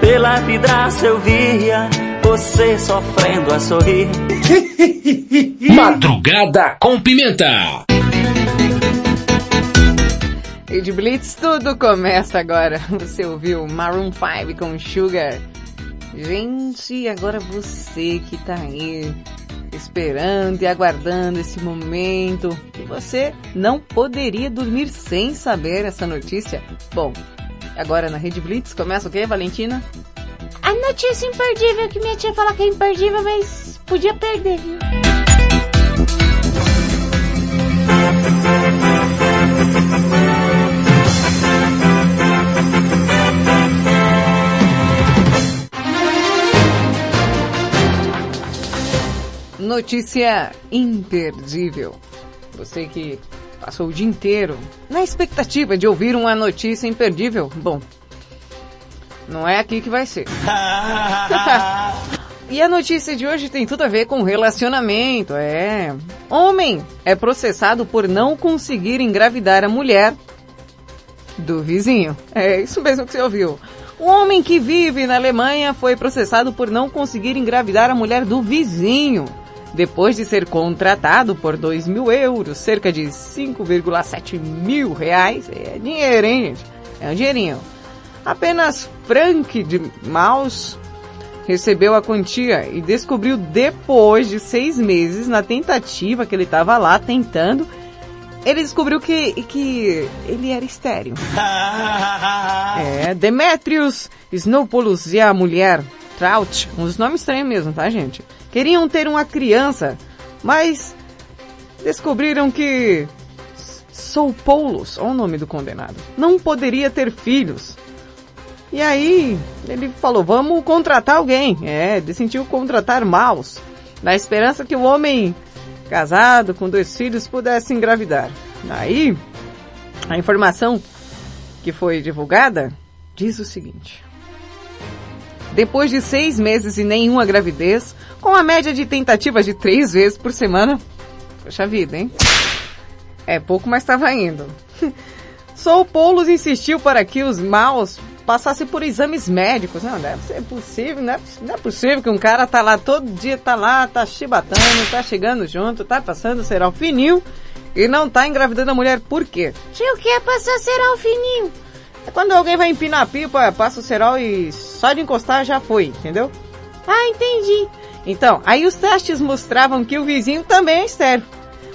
Pela vidraça eu via você sofrendo a sorrir. <laughs> Madrugada com Pimenta. Rede Blitz, tudo começa agora. Você ouviu Maroon 5 com Sugar. Gente, agora você que tá aí esperando e aguardando esse momento que você não poderia dormir sem saber essa notícia. Bom, agora na Rede Blitz começa o quê, Valentina? A notícia imperdível que minha tia fala que é imperdível, mas podia perder, viu? Notícia imperdível. Você que passou o dia inteiro na expectativa de ouvir uma notícia imperdível. Bom, não é aqui que vai ser. <laughs> e a notícia de hoje tem tudo a ver com relacionamento, é. Homem é processado por não conseguir engravidar a mulher do vizinho. É isso mesmo que você ouviu. Um homem que vive na Alemanha foi processado por não conseguir engravidar a mulher do vizinho. Depois de ser contratado por 2 mil euros, cerca de 5,7 mil reais, é dinheiro, hein, gente? É um dinheirinho. Apenas Frank de Maus recebeu a quantia e descobriu depois de seis meses, na tentativa que ele estava lá tentando, ele descobriu que, que ele era estéreo. <laughs> é, Demetrius Snowpolus e a mulher Trout, uns nomes estranhos mesmo, tá gente? Queriam ter uma criança, mas descobriram que Soupoulos, olha o nome do condenado, não poderia ter filhos. E aí, ele falou, vamos contratar alguém. É, decidiu contratar Maus, na esperança que o homem casado com dois filhos pudesse engravidar. Aí, a informação que foi divulgada diz o seguinte. Depois de seis meses e nenhuma gravidez, com a média de tentativas de três vezes por semana, poxa vida, hein? É pouco, mas estava indo. <laughs> Sou Poulos insistiu para que os maus passassem por exames médicos. Não, deve ser possível, não é, não é possível que um cara tá lá todo dia, tá lá, tá chibatando, tá chegando junto, tá passando será o fininho e não tá engravidando a mulher. Por quê? Tio, o que é passar será o fininho? É quando alguém vai empinar a pipa, passa o cerol e só de encostar já foi, entendeu? Ah, entendi. Então, aí os testes mostravam que o vizinho também é estéreo.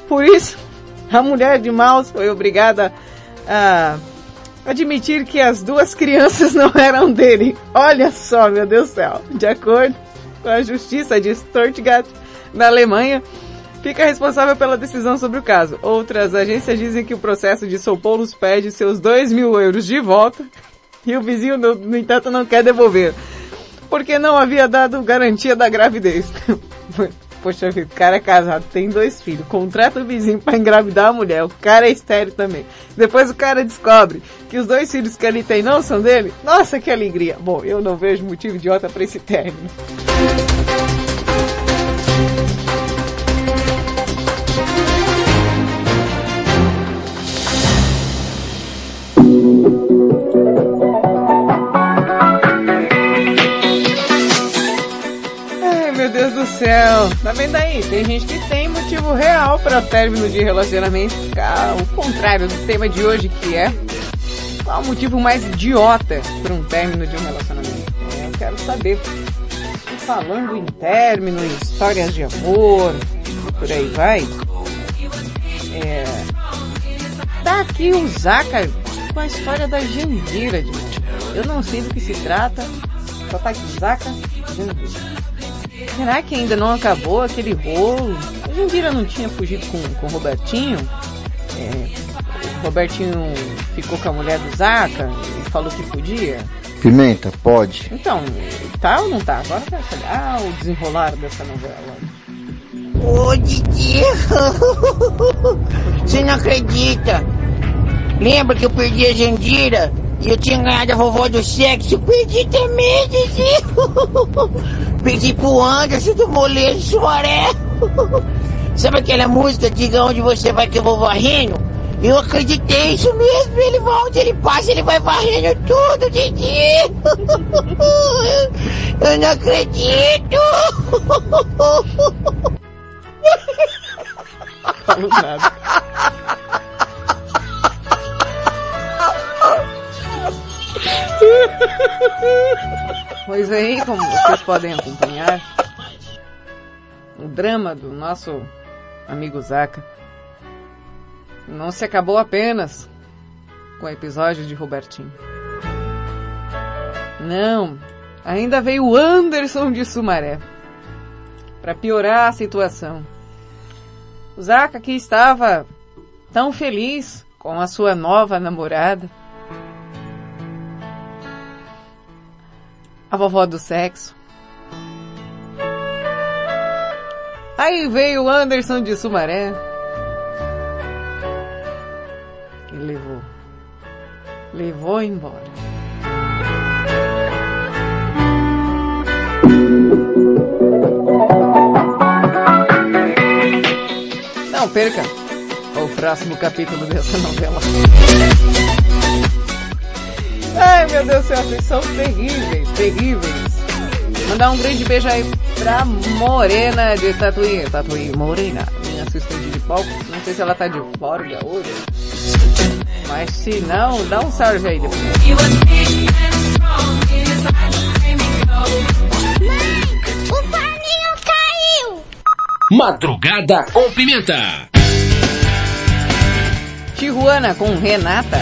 Por isso, <laughs> a mulher de Maus foi obrigada a admitir que as duas crianças <laughs> não eram dele. Olha só, meu Deus do céu. De acordo com a justiça de Stuttgart, na Alemanha, fica responsável pela decisão sobre o caso. Outras agências dizem que o processo de São Paulo pede seus 2 mil euros de volta <laughs> e o vizinho, no, no entanto, não quer devolver. Porque não havia dado garantia da gravidez. <laughs> Poxa vida, o cara é casado, tem dois filhos, contrata o vizinho para engravidar a mulher, o cara é estéreo também. Depois o cara descobre que os dois filhos que ele tem não são dele. Nossa, que alegria. Bom, eu não vejo motivo idiota para esse término. Meu Deus do céu. Tá vendo aí? Tem gente que tem motivo real para término de relacionamento. Ah, o contrário do tema de hoje que é qual o motivo mais idiota para um término de um relacionamento? É, eu quero saber. Falando em término, em histórias de amor, por aí vai. É, tá aqui o Zaka com a história da Jandira, gente. Eu não sei do que se trata, só tá aqui Zaka, Jandira. Será que ainda não acabou aquele rolo? A Jandira não tinha fugido com, com o Robertinho? É, o Robertinho ficou com a mulher do Zaca e falou que podia? Pimenta, pode. Então, tá ou não tá? Agora vai saber. Ah, o desenrolar dessa novela. Ô, Didi! <laughs> Você não acredita? Lembra que eu perdi a Jandira? E eu tinha ganhado a vovó do sexo? Eu perdi também, Didi! <laughs> perdi pro Anderson do Molejo Suaré! <laughs> Sabe aquela música, diga onde você vai que eu vou varrendo? Eu acreditei, isso mesmo. Ele onde ele passa, ele vai varrendo tudo, Didi. <laughs> Eu não acredito. Falo nada. Pois aí, como vocês podem acompanhar, o drama do nosso amigo Zaca não se acabou apenas com o episódio de Robertinho. Não, ainda veio o Anderson de Sumaré para piorar a situação. O Zaca que estava tão feliz com a sua nova namorada, a vovó do sexo. Aí veio o Anderson de Sumaré e levou. Levou embora. Não perca o próximo capítulo dessa novela. Ai meu Deus do céu, vocês são terríveis, terríveis. Mandar um grande beijo aí pra Morena de Tatuí. Tatuí, Morena, minha assistente de palco. Não sei se ela tá de folga hoje. Mas se não, dá um salve aí depois. O forninho caiu! Madrugada com pimenta. Tijuana com Renata.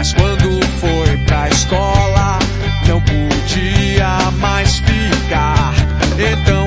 Mas quando foi pra escola, não podia mais ficar. Então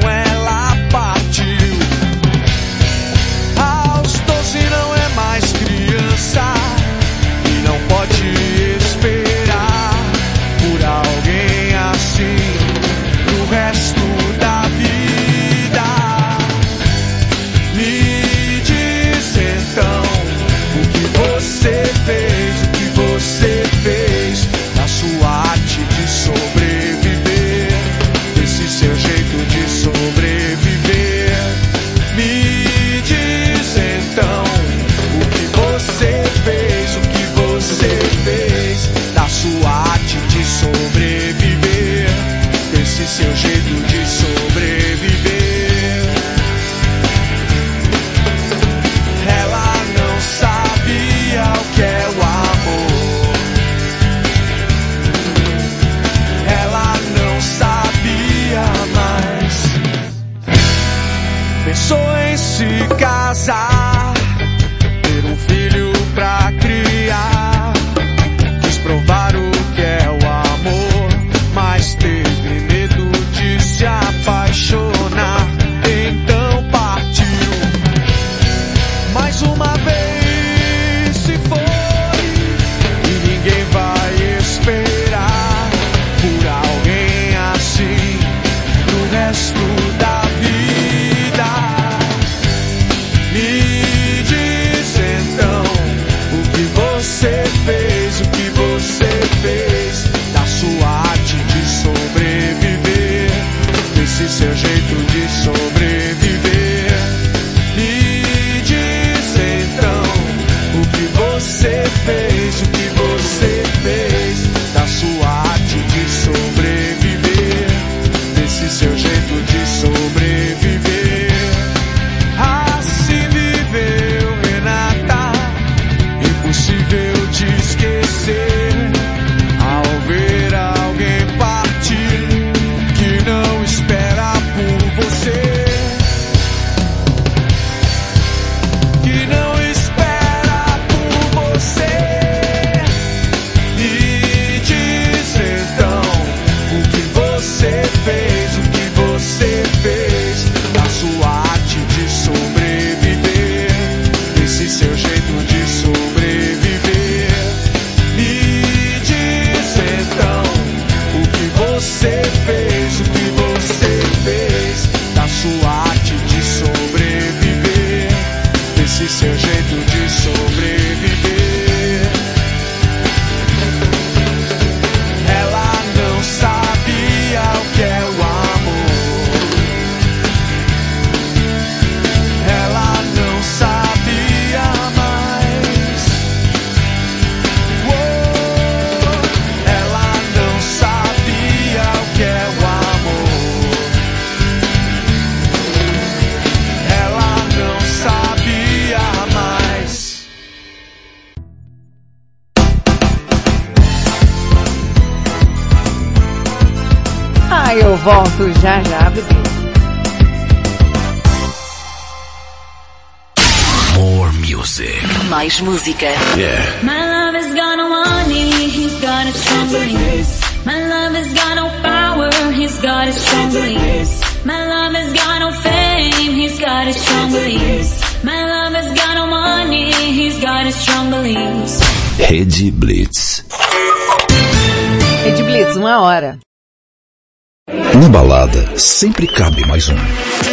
Música. Yeah. My love has got no money, he's got his strong beliefs. My love has got no power, he's got his strong beliefs. My love has got no fame, he's got his strong beliefs. My love has got no money, he's got his strong beliefs. Rede Blitz. Rede Blitz, uma hora. Na balada, sempre cabe mais um.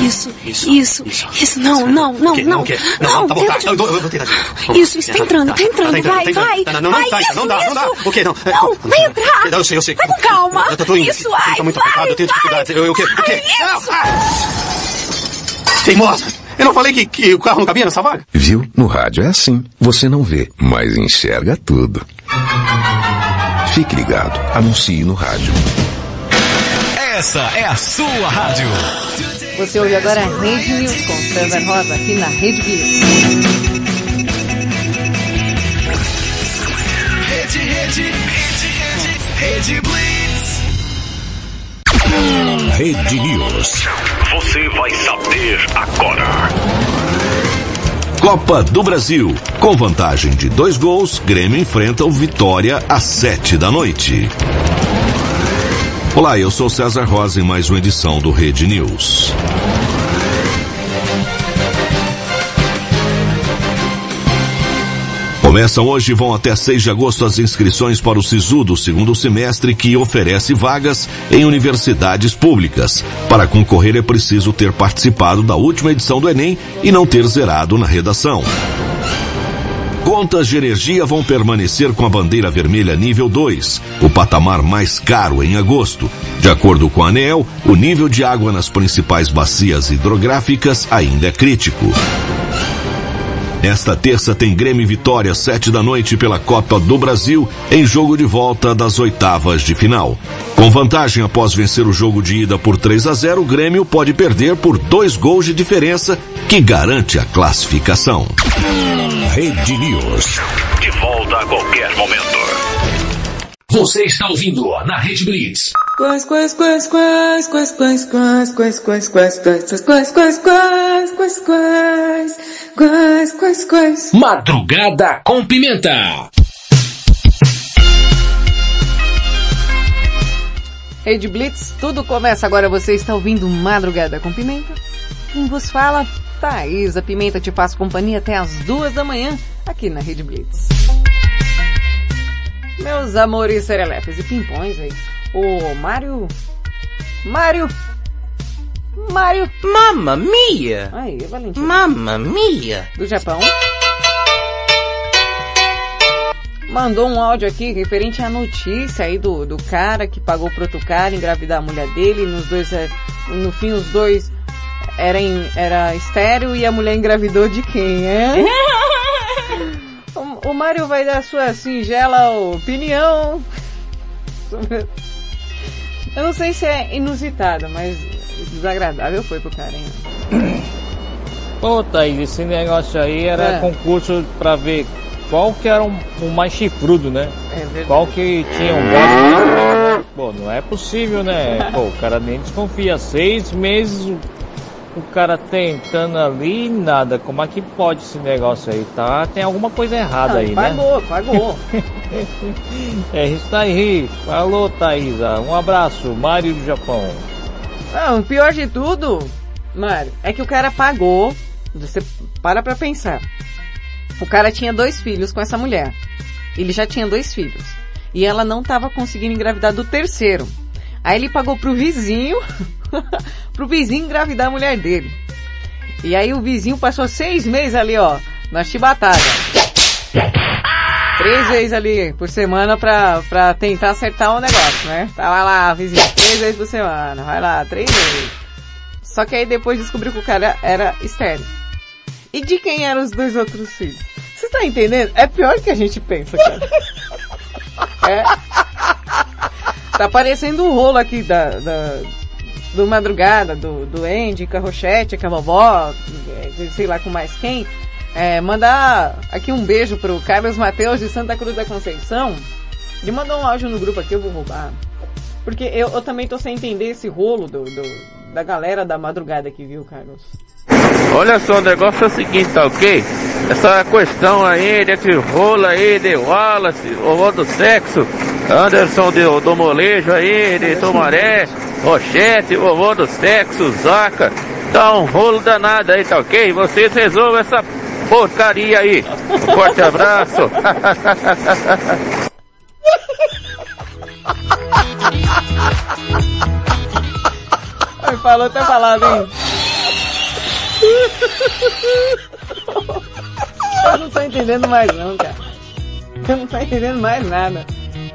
Isso, isso, isso, não, não, não, quê? não. Não, o quê? Não, tá bom, tá. Eu, de- eu, eu vou tentar de novo. Isso, isso, tá entrando, tá entrando, vai, tá vai, entrando. Não, não, vai, não, tá, não dá, isso, não dá, não dá. isso. O quê? Não, é, Não, vai entrar. Eu sei, eu sei. Vai com calma. Eu tô, indo. Isso, ai, Tá muito vai, apertado, eu tenho vai. dificuldades. Eu, eu, o quê? O quê? Não, isso. Teimosa! Eu não falei que, que o carro não cabia nessa vaga? Viu? No rádio é assim. Você não vê, mas enxerga tudo. Fique ligado. Anuncie no rádio. Essa é a sua rádio. Você ouve agora a Rede News com César Rosa aqui na Rede Blitz. Rede, rede, rede, rede, rede Blitz. Rede News. Você vai saber agora. Copa do Brasil. Com vantagem de dois gols, Grêmio enfrenta o Vitória às sete da noite. Olá, eu sou César Rosa em mais uma edição do Rede News. Começam hoje e vão até 6 de agosto as inscrições para o SISU do segundo semestre que oferece vagas em universidades públicas. Para concorrer é preciso ter participado da última edição do Enem e não ter zerado na redação. Contas de energia vão permanecer com a bandeira vermelha nível 2, o patamar mais caro em agosto. De acordo com a ANEEL, o nível de água nas principais bacias hidrográficas ainda é crítico. Nesta terça tem Grêmio Vitória, sete da noite pela Copa do Brasil, em jogo de volta das oitavas de final. Com vantagem após vencer o jogo de ida por 3 a 0, o Grêmio pode perder por dois gols de diferença, que garante a classificação. Rede News. De volta a qualquer momento. Você está ouvindo na Rede Blitz. Quais, quais, quais, quais, quais, quais, quais, quais, quais, quais, quais, quais, quais, quais, quais, quais, quais, quais, quais, quais. Madrugada com pimenta. Rede Blitz, tudo começa agora. Você está ouvindo Madrugada com Pimenta. Quem vos fala? Thaís, a Pimenta te faz companhia até as duas da manhã, aqui na Rede Blitz. Meus amores serelepes e pimpões aí. O Mário... Mário... Mário... Mamma mia! Aí, Valentim. Mamma mia! Do Japão. Mandou um áudio aqui referente à notícia aí do, do cara que pagou pro outro cara engravidar a mulher dele. Nos dois, é, no fim, os dois era, em, era estéreo e a mulher engravidou de quem, é? <laughs> o, o Mário vai dar sua singela opinião. sobre- Eu não sei se é inusitado, mas desagradável foi pro cara, hein? Pô, Thaís, esse negócio aí era É. concurso pra ver qual que era o um, mais chifrudo, né? É verdade. Qual que tinha um bode. Pô, não é possível, né? Pô, o cara nem desconfia. Seis meses o, cara tentando ali e nada. Como é que pode esse negócio aí? Tá? Tem alguma coisa errada Não, aí, né? pagou, pagou. <laughs> É isso aí. Falou, Thaisa. Um abraço. Mário do Japão. Não, o pior de tudo, Mário, é que o cara pagou. Você para pra pensar. O cara tinha dois filhos com essa mulher. Ele já tinha dois filhos. E ela não tava conseguindo engravidar do terceiro. Aí ele pagou pro vizinho <laughs> <laughs> pro vizinho engravidar a mulher dele. E aí o vizinho passou seis meses ali, ó, na chibatada. Três vezes ali por semana pra, pra tentar acertar o negócio, né? Tava lá, vizinho, três vezes por semana, vai lá, três vezes. Só que aí depois descobriu que o cara era estéreo. E de quem eram os dois outros filhos? Você tá entendendo? É pior que a gente pensa, cara. <laughs> É. Tá parecendo um rolo aqui da, da, do Madrugada, do, do Andy, com a com a vovó, eh, sei lá com mais quem. É, mandar aqui um beijo pro Carlos Mateus de Santa Cruz da Conceição. Ele mandou um áudio no grupo aqui, eu vou roubar. Porque eu, eu também tô sem entender esse rolo do, do- da galera da madrugada aqui, viu, Carlos? Olha só, o negócio é o seguinte, tá ok? Essa questão aí desse rolo aí de Wallace, vovó do sexo, Anderson de, do molejo aí, de Tomaré, Rochete, vovó do sexo, Zaca, tá um rolo danado aí, tá ok? Vocês resolvam essa porcaria aí. Um forte abraço. <laughs> Ai, falou até falado, hein? Eu não tô entendendo mais não, cara. Eu não tô entendendo mais nada.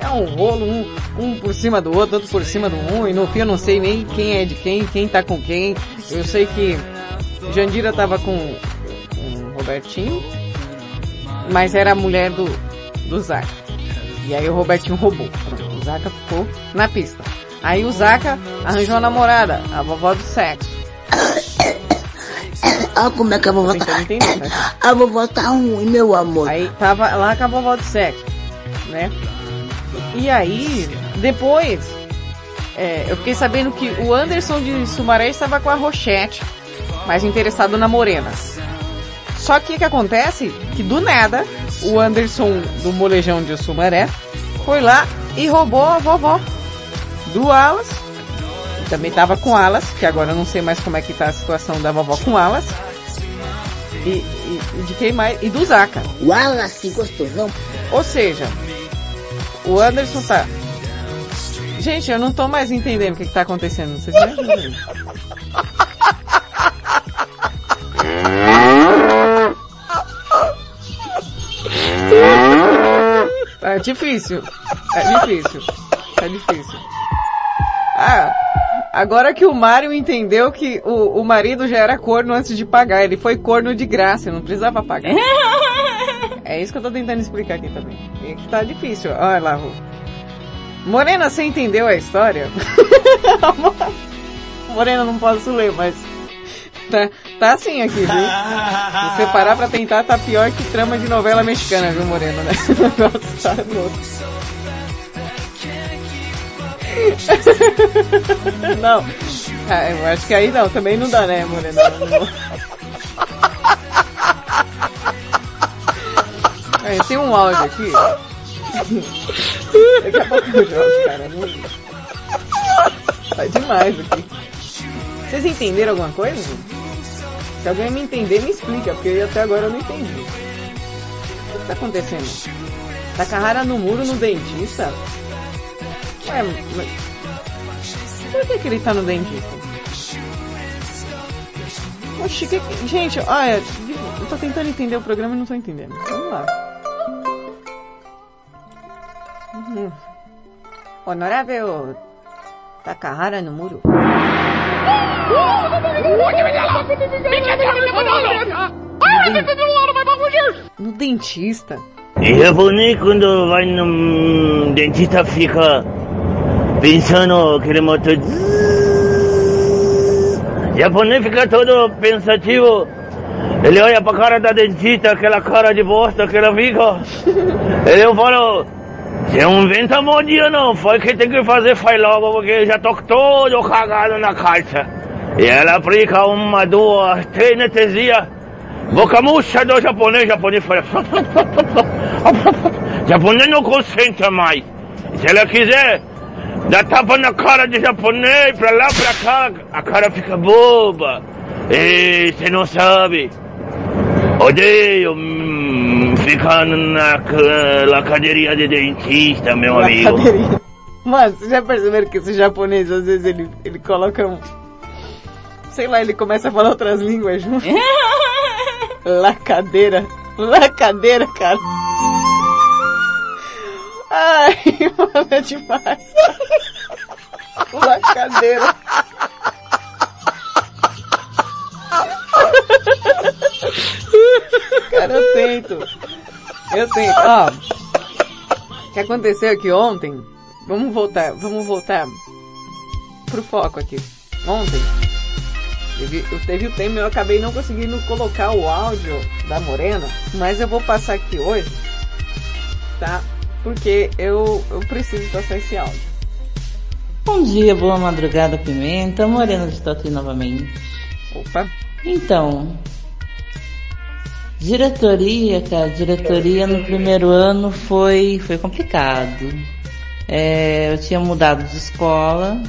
É um rolo, um, um por cima do outro, outro por cima do um, e no fim eu não sei nem quem é de quem, quem tá com quem. Eu sei que Jandira tava com, com o Robertinho, mas era a mulher do, do Zaca. E aí o Robertinho roubou. Pronto, o Zaca ficou na pista. Aí o Zaca arranjou a namorada, a vovó do sexo. <coughs> Olha como é que a vovó tá. <coughs> A vovó tá ruim, meu amor. Aí tava lá com a vovó do sexo, né? E aí, depois, é, eu fiquei sabendo que o Anderson de Sumaré estava com a Rochette, mais interessado na Morena. Só que o que acontece? Que do nada, o Anderson do molejão de Sumaré foi lá e roubou a vovó do Alas. Também tava com Alas, que agora eu não sei mais como é que tá a situação da vovó com Alas. E, e- e de quem mais? E do Zaca. O Alas, gostosão. Ou seja, o Anderson tá. Gente, eu não tô mais entendendo o que, que tá acontecendo. Vocês me ajudem. É difícil. É difícil. É difícil. Ah, agora que o Mário entendeu que o, o marido já era corno antes de pagar. Ele foi corno de graça, não precisava pagar. <laughs> É isso que eu tô tentando explicar aqui também. É que tá difícil. Olha lá, Ru. Morena, você entendeu a história? <laughs> Morena, não posso ler, mas tá, tá assim aqui, viu? Se você parar pra tentar, tá pior que trama de novela mexicana, viu, Morena, né? O negócio tá louco. <laughs> Não, ah, eu acho que aí não, também não dá, né, Morena? É, tem um áudio aqui. Daqui a pouco eu jogo, cara. Tá demais aqui. Vocês entenderam alguma coisa? Se alguém me entender, me explica, porque até agora eu não entendi. O que tá acontecendo? Tá carrara no muro no dentista? Ué, mas... Por que, que ele tá no dentista? Oxi, que... gente, olha, eu tô tentando entender o programa e não tô entendendo. Vamos lá. Uhum. Honorável Takahara no muro. No dentista. E japonês quando vai no dentista fica pensando aquele motor. Japonês fica todo pensativo. Ele olha pra cara da dentista, aquela cara de bosta que ela fica. Ele eu falo, você não inventa bom dia não, foi que tem que fazer, faz logo, porque já tô todo cagado na calça. E ela aplica uma, duas, três anestesias. Boca murcha do japonês, japonês fala. japonês não concentra mais. Se ela quiser dar tapa na cara de japonês, pra lá, pra cá, a cara fica boba. E você não sabe. Odeio hum, ficar naquela cadeirinha de dentista, meu Na amigo. cadeirinha. Mano, vocês já perceberam que esse japonês, às vezes, ele, ele coloca um, sei lá, ele começa a falar outras línguas junto. <laughs> Lacadeira. Lacadeira, cara. Ai, <laughs> mano, é demais. Lacadeira. Cara, eu tento. Eu tento. Ó, o que aconteceu aqui ontem? Vamos voltar, vamos voltar pro foco aqui. Ontem, teve, eu teve o tema eu acabei não conseguindo colocar o áudio da Morena, mas eu vou passar aqui hoje, tá? Porque eu, eu preciso passar esse áudio. Bom dia, boa madrugada, Pimenta. Morena de Tatuí novamente. Opa. Então, diretoria, cara, diretoria no primeiro ano foi, foi complicado. É, eu tinha mudado de escola.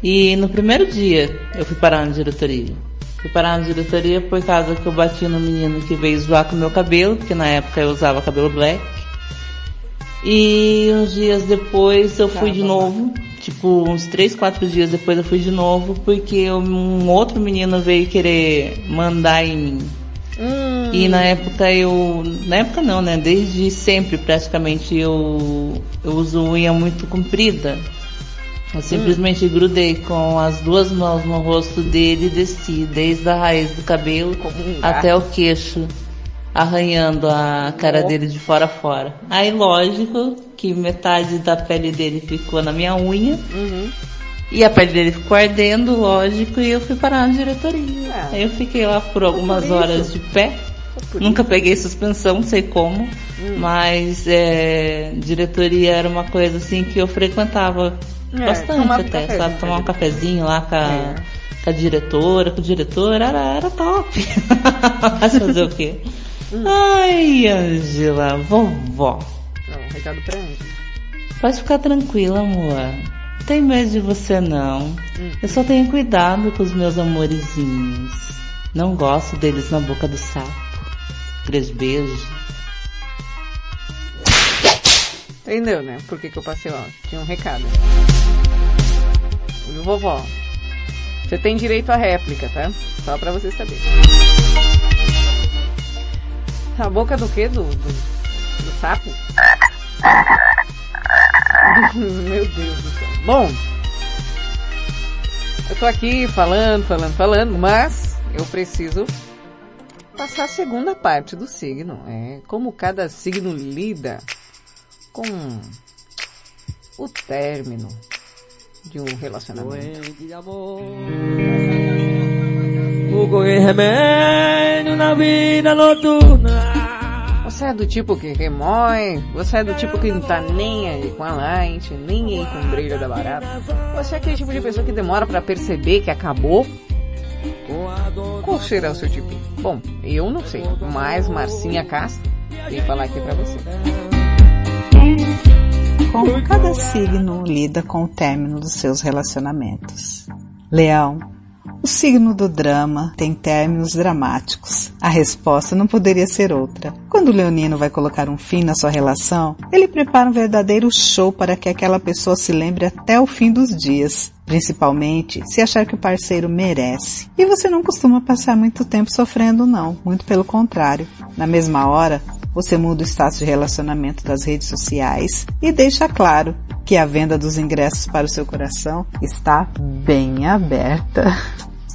E no primeiro dia eu fui parar na diretoria. Fui parar na diretoria por causa que eu bati no menino que veio zoar com o meu cabelo, porque na época eu usava cabelo black. E uns dias depois eu fui de novo, tipo uns 3, 4 dias depois eu fui de novo, porque um outro menino veio querer mandar em mim. E na época eu. Na época não, né? Desde sempre praticamente eu, eu uso unha muito comprida. Eu simplesmente grudei com as duas mãos no rosto dele e desci, desde a raiz do cabelo até o queixo, arranhando a cara dele de fora a fora. Aí lógico que metade da pele dele ficou na minha unha. E a pele dele ficou ardendo, lógico, e eu fui parar na diretoria. Aí eu fiquei lá por algumas isso. horas de pé. Nunca peguei suspensão, não sei como. Hum. Mas é, diretoria era uma coisa assim que eu frequentava É, bastante até, sabe? Tomar um cafezinho lá com a, É. com a diretora, com o diretor, era, era top. <laughs> Mas fazer o quê? Hum. Ai, Angela, vovó. Não, um recado pra Angela. Pode ficar tranquila, amor. Não tem medo de você não. Hum. Eu só tenho cuidado com os meus amorizinhos. Não gosto deles na boca do sapo. Aqueles beijos. Entendeu, né? Por que, que eu passei lá? Tinha um recado. Viu, vovó? Você tem direito à réplica, tá? Só pra você saber. A boca do quê? Do, do, do sapo? <laughs> Meu Deus do céu. Bom, eu tô aqui falando, falando, falando, mas eu preciso passar a segunda parte do signo. É como cada signo lida com o término de um relacionamento. E remédio na vida noturna. Você é do tipo que remói, você é do tipo que não tá nem aí com a light, nem aí com o brilho da barata. Você é aquele tipo de pessoa que demora pra perceber que acabou. Qual será o seu tipo? Bom, eu não sei, mas Marcinha Castro que falar aqui pra você. Como cada signo lida com o término dos seus relacionamentos. Leão. O signo do drama tem términos dramáticos. A resposta não poderia ser outra. Quando o leonino vai colocar um fim na sua relação, ele prepara um verdadeiro show para que aquela pessoa se lembre até o fim dos dias. Principalmente se achar que o parceiro merece. E você não costuma passar muito tempo sofrendo, não. Muito pelo contrário. Na mesma hora, você muda o status de relacionamento das redes sociais e deixa claro que a venda dos ingressos para o seu coração está bem aberta.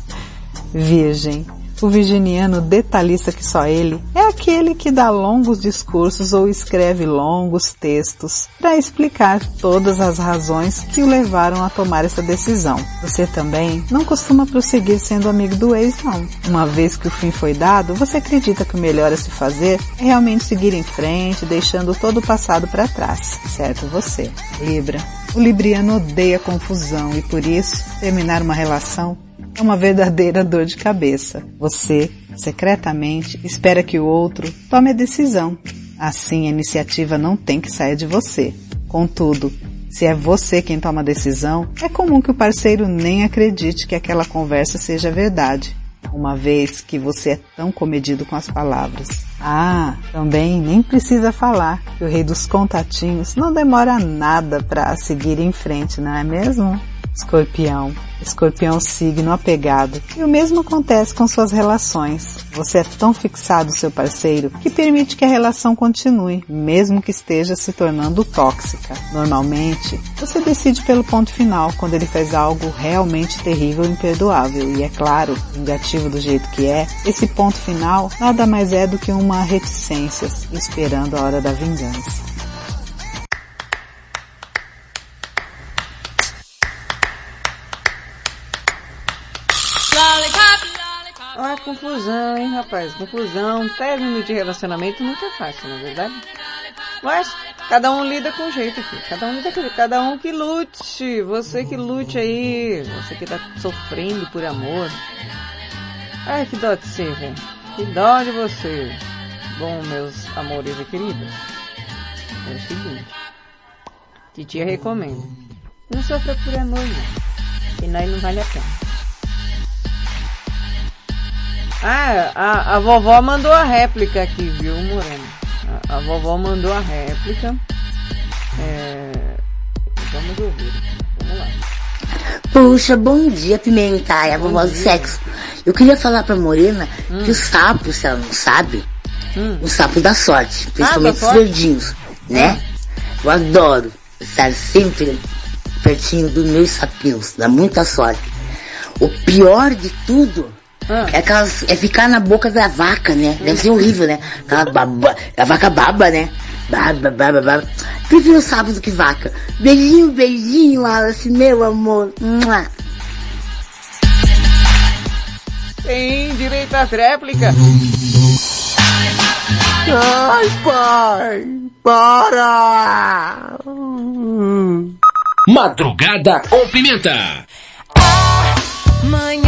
<laughs> Virgem. O virginiano detalhista que só ele é aquele que dá longos discursos ou escreve longos textos para explicar todas as razões que o levaram a tomar essa decisão. Você também não costuma prosseguir sendo amigo do ex, não. Uma vez que o fim foi dado, você acredita que o melhor a se fazer é realmente seguir em frente, deixando todo o passado para trás. Certo você. Libra. O libriano odeia confusão e por isso, terminar uma relação é uma verdadeira dor de cabeça. Você, secretamente, espera que o outro tome a decisão. Assim, a iniciativa não tem que sair de você. Contudo, se é você quem toma a decisão, é comum que o parceiro nem acredite que aquela conversa seja verdade, uma vez que você é tão comedido com as palavras. Ah, também nem precisa falar que o rei dos contatinhos não demora nada para seguir em frente, não é mesmo? Escorpião. Escorpião signo apegado. E o mesmo acontece com suas relações. Você é tão fixado seu parceiro que permite que a relação continue, mesmo que esteja se tornando tóxica. Normalmente, você decide pelo ponto final quando ele faz algo realmente terrível e imperdoável. E é claro, vingativo do jeito que é, esse ponto final nada mais é do que uma reticência esperando a hora da vingança. Confusão, hein, rapaz? Confusão, término de relacionamento nunca é fácil, na é verdade? Mas cada um lida com jeito aqui. Cada um lida com jeito. Cada um que lute. Você que lute aí. Você que tá sofrendo por amor. Ai, que dó de você, velho. Que dó de você. Bom, meus amores e queridos. É o seguinte. Titia recomenda. Não sofra por amor, não. Senão não vale a pena. Ah, a, a vovó mandou a réplica aqui, viu, Moreno? A, a vovó mandou a réplica. É... Vamos ouvir. Vamos lá. Puxa, bom dia, Pimenta, é a vovó do sexo. Eu queria falar pra Morena hum. que os sapos, se ela não sabe, hum. os sapos da sorte, principalmente ah, os verdinhos, né? Ah. Eu adoro estar sempre pertinho dos meus sapinhos, dá muita sorte. O pior de tudo ah. É, aquelas, é ficar na boca da vaca, né? Deve ser horrível, né? Aquela baba, a vaca baba, né? Baba, baba, baba. Prefiro sábado do que vaca. Beijinho, beijinho, Alice, meu amor. Mua. Tem direito à réplica. Ai, pai, para! Madrugada com pimenta. Amanhã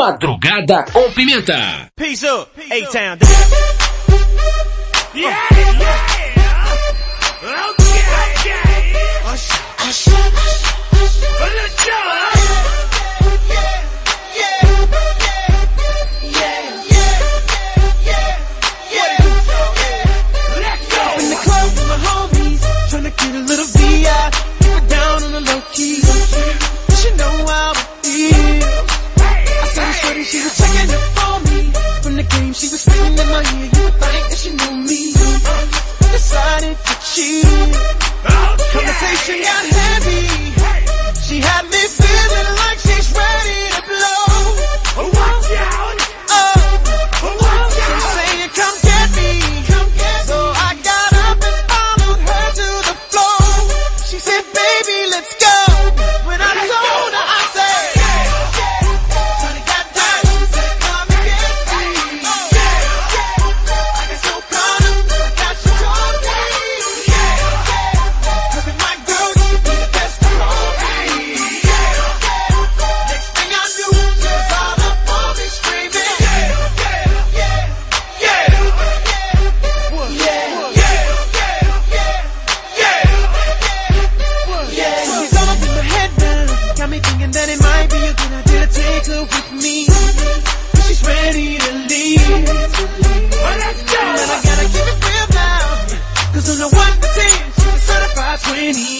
Madrugada com Pimenta. Peace up, A-Town. Yeah, yeah. Okay, okay. Hush, hush, hush. Let's go. In the club with my homies, tryna get a little VI, keep it down on the low key. She know how I feel. The shorty, she was checking up for me. From the game, she was spitting in my ear. You would think that she knew me. Decided to cheat. Oh, Conversation got heavy. She had me feeling any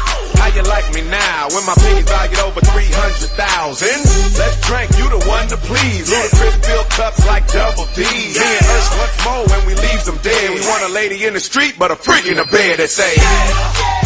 How you like me now when my pennies valued over 300,000? Let's drink, you the one to please. Ludacris fill cups like double D. Me and Ursh once more when we leave them dead. We want a lady in the street, but a freak in the bed that say, Take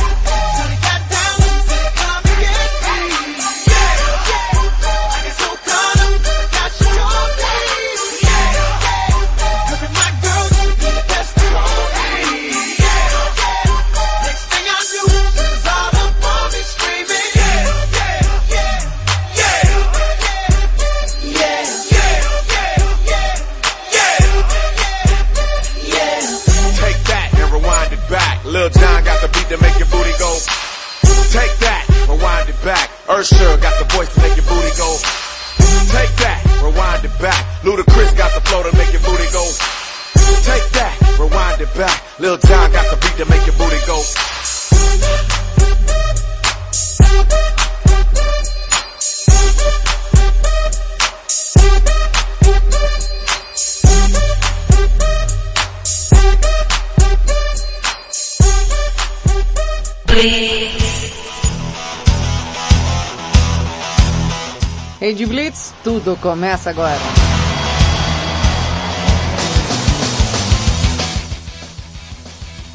tudo começa agora.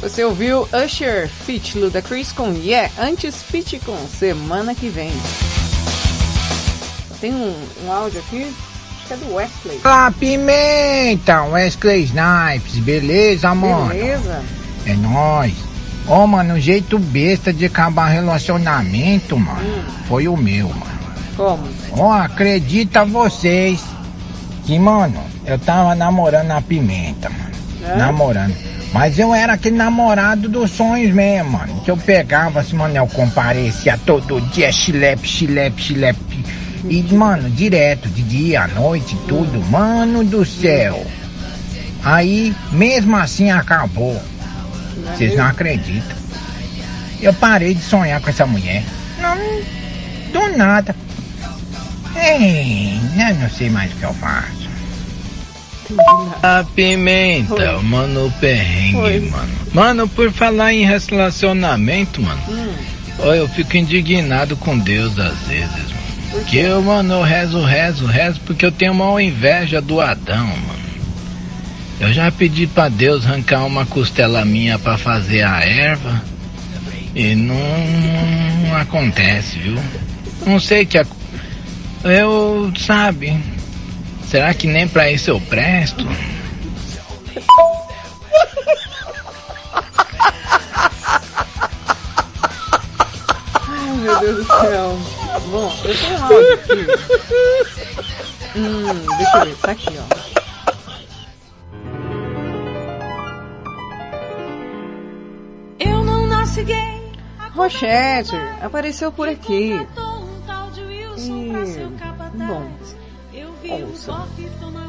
Você ouviu Usher, Fit Ludacris com Yeah, antes Fit com Semana que Vem. Tem um, um áudio aqui, acho que é do Wesley. Fala Pimenta, Wesley Snipes, beleza, mano? Beleza. É nóis. Ô, mano, o jeito besta de acabar relacionamento, mano, foi o meu, mano. Como? Ó, acredita vocês que, mano, eu tava namorando a Pimenta, mano. É? Namorando. Mas eu era aquele namorado dos sonhos mesmo, mano. Que eu pegava assim, mano, eu comparecia todo dia, chilepe, chilepe, chilepe. E, mano, direto, de dia, à noite, tudo. Mano do céu. Aí, mesmo assim, acabou. Vocês não acreditam. Eu parei de sonhar com essa mulher. Não, do nada. Ei, eu não sei mais o que eu faço. A pimenta, mano, perrengue, mano. Mano, por falar em relacionamento, mano. Ó, eu fico indignado com Deus às vezes, mano. Porque eu, mano, eu rezo, rezo, rezo, porque eu tenho uma inveja do Adão, mano. Eu já pedi pra Deus arrancar uma costela minha pra fazer a erva. E não, não acontece, viu? Não sei que. ac- Eu, sabe. Será que nem pra isso eu presto? Ai, meu Deus do céu. Bom, eu um áudio aqui. Hum, deixa eu ver, tá aqui, ó. Eu não nasci gay. Rochette apareceu por aqui. E, bom, ouça.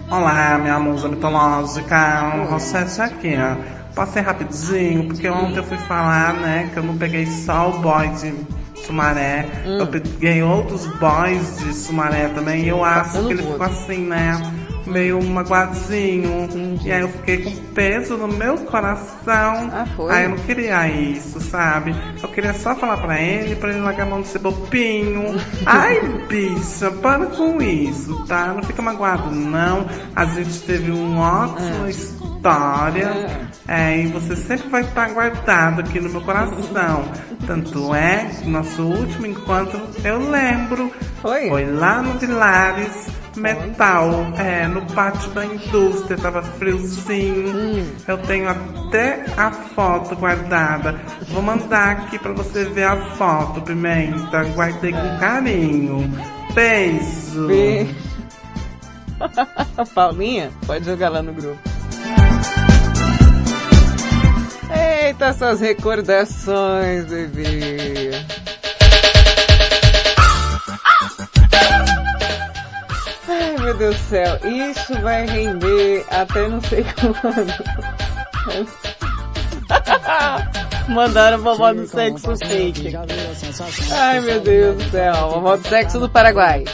Olá, minha musa mitológica, Rossete aqui, ó. Posso ser rapidinho, porque ontem eu fui falar, né, que eu não peguei só o boy de Sumaré, eu peguei outros boys de Sumaré também, e eu acho que ele ficou assim, né, meio magoadinho, e aí eu fiquei com peso no meu coração, aí eu não queria isso, sabe? Eu queria só falar pra ele, pra ele largar a mão de ser bobinho. <laughs> Ai, bicha, para com isso, tá? Não fica magoado, não. A gente teve uma ótima história, é, e você sempre vai estar guardado aqui no meu coração. <laughs> Tanto é que nosso último encontro, eu lembro, foi lá no Vilares, metal, é, no pátio da indústria, tava friozinho. Eu tenho até a foto guardada. Vou mandar aqui pra você ver a foto, Pimenta. Guardei com carinho. Beijo. Beijo. <laughs> Palminha, pode jogar lá no grupo. Eita, essas recordações, bebê. Ai, meu Deus do céu. Isso vai render até não sei quando. <laughs> Mandaram vovó do sexo fake. Ai, meu Deus do céu. Vovó do sexo do Paraguai.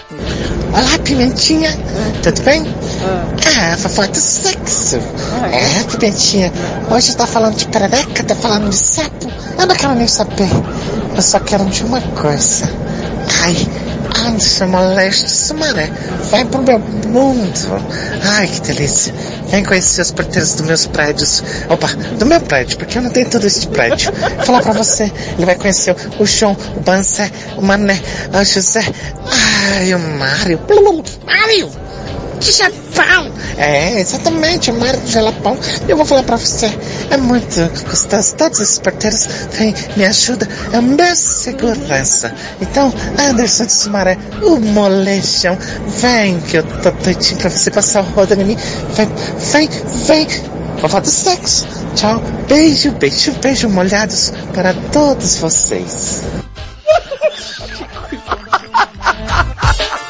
Olá, Pimentinha. Tudo bem? Ah, vovó do sexo. É, Pimentinha. Hoje tá falando de perereca, tá falando de sapo. Eu não quero nem saber. Eu só quero de uma coisa. Ai, Anderson moleste Sumaré. Vai pro meu mundo. Ai, que delícia. Vem conhecer os porteiros dos meus prédios. Opa, do meu prédio, porque eu não tenho tudo esse prédio. Vou falar pra você. Ele vai conhecer o João, o Banzé, o Mané, o José. Ai, o Mário. Mário! De Japão! É, exatamente, o Mário de Jalapão. Eu vou falar pra você, é muito gostoso. Todos esses porteiros vêm, me ajudam, é meu segurança. Então, Anderson de Sumaré, o molejão, vem que eu tô doidinho pra você passar o roda em mim. Vem, vem, vem. Vovó do sexo. Tchau. Beijo, beijo, beijo molhados para todos vocês.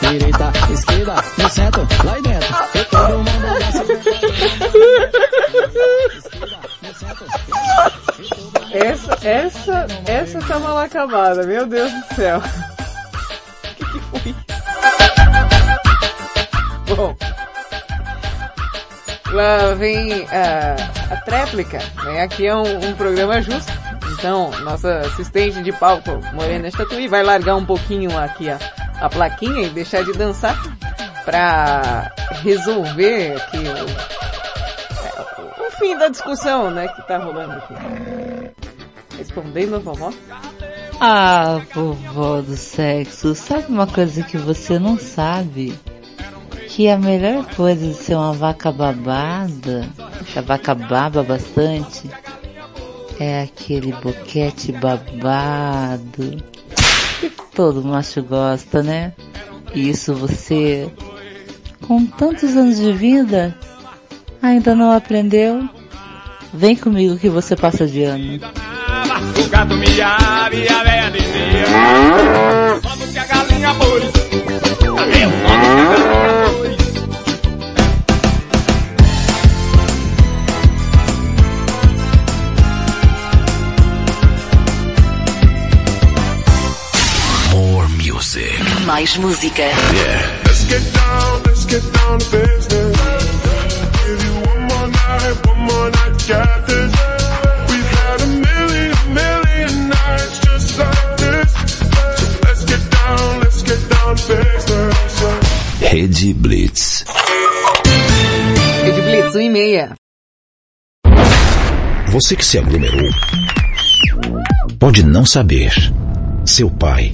Direita, esquerda, no centro, lá e dentro. E todo mundo Essa, essa, essa tá mal acabada, meu Deus do céu. O que, que foi? Bom, lá vem a, a tréplica, né? Aqui é um, um programa justo. Então, nossa assistente de palco, Morena Estatuí, vai largar um pouquinho aqui a, a plaquinha e deixar de dançar pra resolver aqui o, o fim da discussão, né, que tá rolando aqui. Respondendo a vovó? Ah, vovó do sexo, sabe uma coisa que você não sabe? Que a melhor coisa de ser uma vaca babada, que a vaca baba bastante, é aquele boquete babado todo macho gosta, né? E isso você, com tantos anos de vida, ainda não aprendeu? Vem comigo que você passa de ano. Mais música. Let's get down, let's get down to business. Give you one more night, one more night, got this. We've had a million, million nights just like this. So let's get down, let's get down to business. Rede Blitz. Rede Blitz, 1 e meia. Você que se aglomerou pode não saber. Seu pai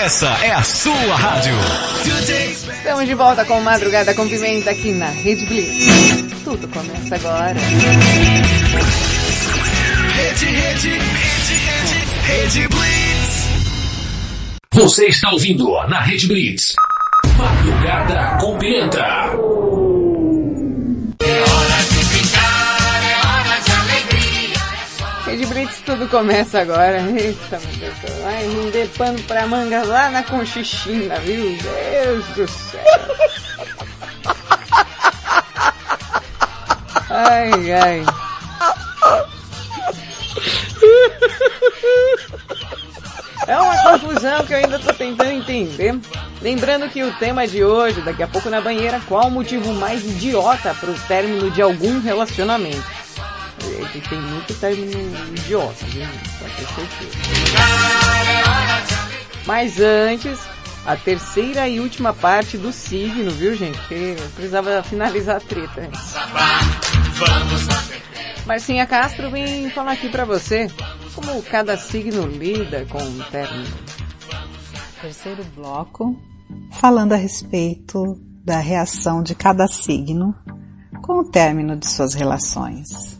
Essa é a sua rádio. Estamos de volta com Madrugada com Pimenta aqui na Rede Blitz. Tudo começa agora. Rede, rede, rede, rede, rede Blitz. Você está ouvindo na Rede Blitz. Madrugada com Pimenta. Rede Blitz, tudo começa agora. Eita, meu Deus. Vai pano pra manga lá na Conchichina, viu? Deus do céu. Ai, ai. É uma confusão que eu ainda tô tentando entender. Lembrando que o tema de hoje, daqui a pouco na banheira, qual o motivo mais idiota pro término de algum relacionamento? Tem muito término idiota, viu? Pra ter certeza. Mas antes, a terceira e última parte do signo, viu gente? Eu precisava finalizar a treta. Marcinha Castro vem falar aqui pra você como cada signo lida com o término. Terceiro bloco, falando a respeito da reação de cada signo com o término de suas relações.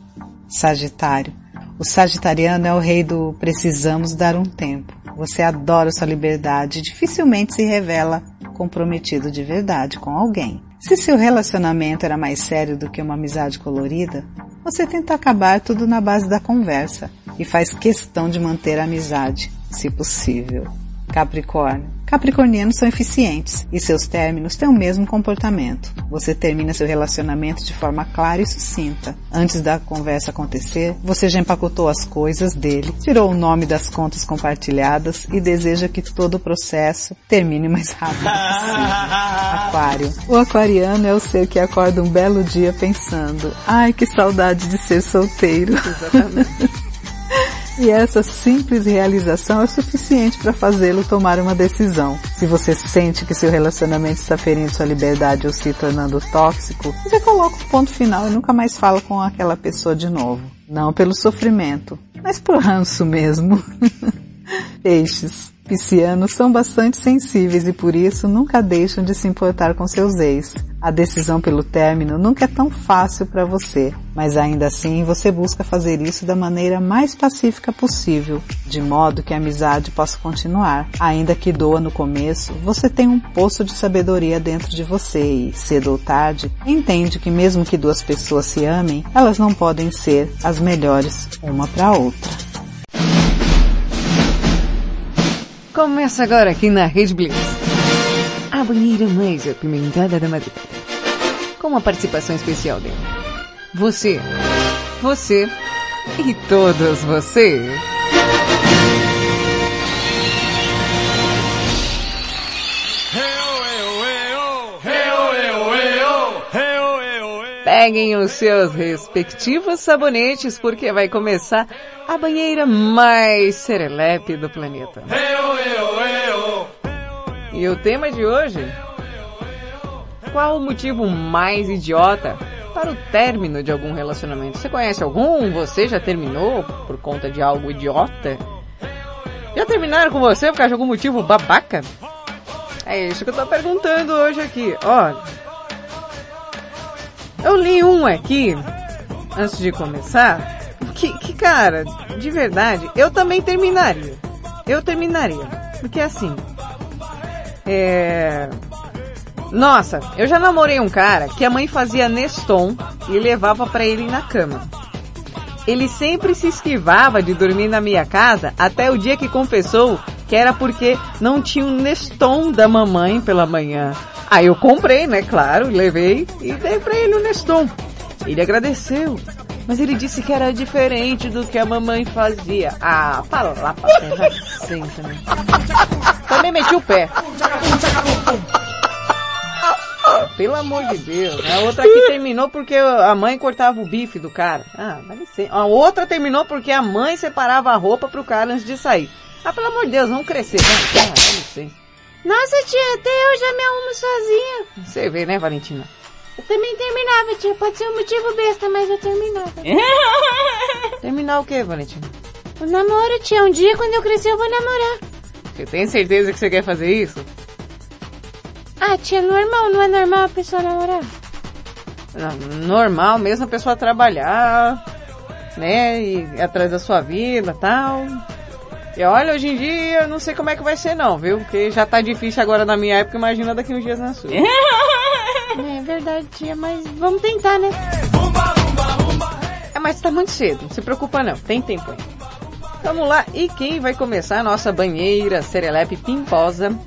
Sagitário. O sagitariano é o rei do precisamos dar um tempo. Você adora sua liberdade e dificilmente se revela comprometido de verdade com alguém. Se seu relacionamento era mais sério do que uma amizade colorida, você tenta acabar tudo na base da conversa e faz questão de manter a amizade, se possível. Capricórnio. Capricornianos são eficientes e seus términos têm o mesmo comportamento. Você termina seu relacionamento de forma clara e sucinta. Antes da conversa acontecer, você já empacotou as coisas dele, tirou o nome das contas compartilhadas e deseja que todo o processo termine o mais rápido possível. <laughs> Aquário. O aquariano é o ser que acorda um belo dia pensando, ai que saudade de ser solteiro. Exatamente. <laughs> E essa simples realização é suficiente para fazê-lo tomar uma decisão. Se você sente que seu relacionamento está ferindo sua liberdade ou se tornando tóxico, você coloca o ponto final e nunca mais fala com aquela pessoa de novo. Não pelo sofrimento, mas por ranço mesmo. <laughs> Peixes. Piscianos são bastante sensíveis e por isso nunca deixam de se importar com seus ex. A decisão pelo término nunca é tão fácil para você, mas ainda assim você busca fazer isso da maneira mais pacífica possível, de modo que a amizade possa continuar. Ainda que doa no começo, você tem um poço de sabedoria dentro de você e, cedo ou tarde, entende que mesmo que duas pessoas se amem, elas não podem ser as melhores uma para outra. Começa agora aqui na Rede Blitz. a banheira mais apimentada da madrugada. Com uma participação especial dele. Você, você e todos você. Peguem os seus respectivos sabonetes porque vai começar a banheira mais serelepe do planeta. E o tema de hoje? Qual o motivo mais idiota para o término de algum relacionamento? Você conhece algum? Você já terminou por conta de algo idiota? Já terminaram com você por causa de algum motivo babaca? É isso que eu tô perguntando hoje aqui. Ó, eu li um aqui, antes de começar, que, que cara, de verdade, eu também terminaria. Eu terminaria. Porque assim, é... Nossa, eu já namorei um cara que a mãe fazia Neston e levava para ele na cama. Ele sempre se esquivava de dormir na minha casa até o dia que confessou que era porque não tinha um Neston da mamãe pela manhã. Aí eu comprei, né, claro, levei e dei pra ele o Neston. Ele agradeceu, mas ele disse que era diferente do que a mamãe fazia. Ah, fala lá terra sempre, né? Também meti o pé. Pelo amor de Deus. A outra que terminou porque a mãe cortava o bife do cara. Ah, vai ser. A outra terminou porque a mãe separava a roupa pro cara antes de sair. Ah, pelo amor de Deus, vamos crescer. Vamos, ah, dá licença. Nossa, tia, até eu já me arrumo sozinha. Você vê, né, Valentina? Eu também terminava, tia. Pode ser um motivo besta, mas eu terminava. <laughs> Terminar o quê, Valentina? O namoro, tia. Um dia, quando eu crescer, eu vou namorar. Você tem certeza que você quer fazer isso? Ah, tia, normal. Não é normal a pessoa namorar? Não, normal mesmo a pessoa trabalhar, né? E atrás da sua vida tal. E olha, hoje em dia eu não sei como é que vai ser não, viu? Porque já tá difícil agora na minha época, imagina daqui uns dias na sua. <laughs> é verdade, tia, mas vamos tentar, né? É, mas tá muito cedo, não se preocupa não, tem tempo aí. Vamos lá, e quem vai começar a nossa banheira serelepe pimposa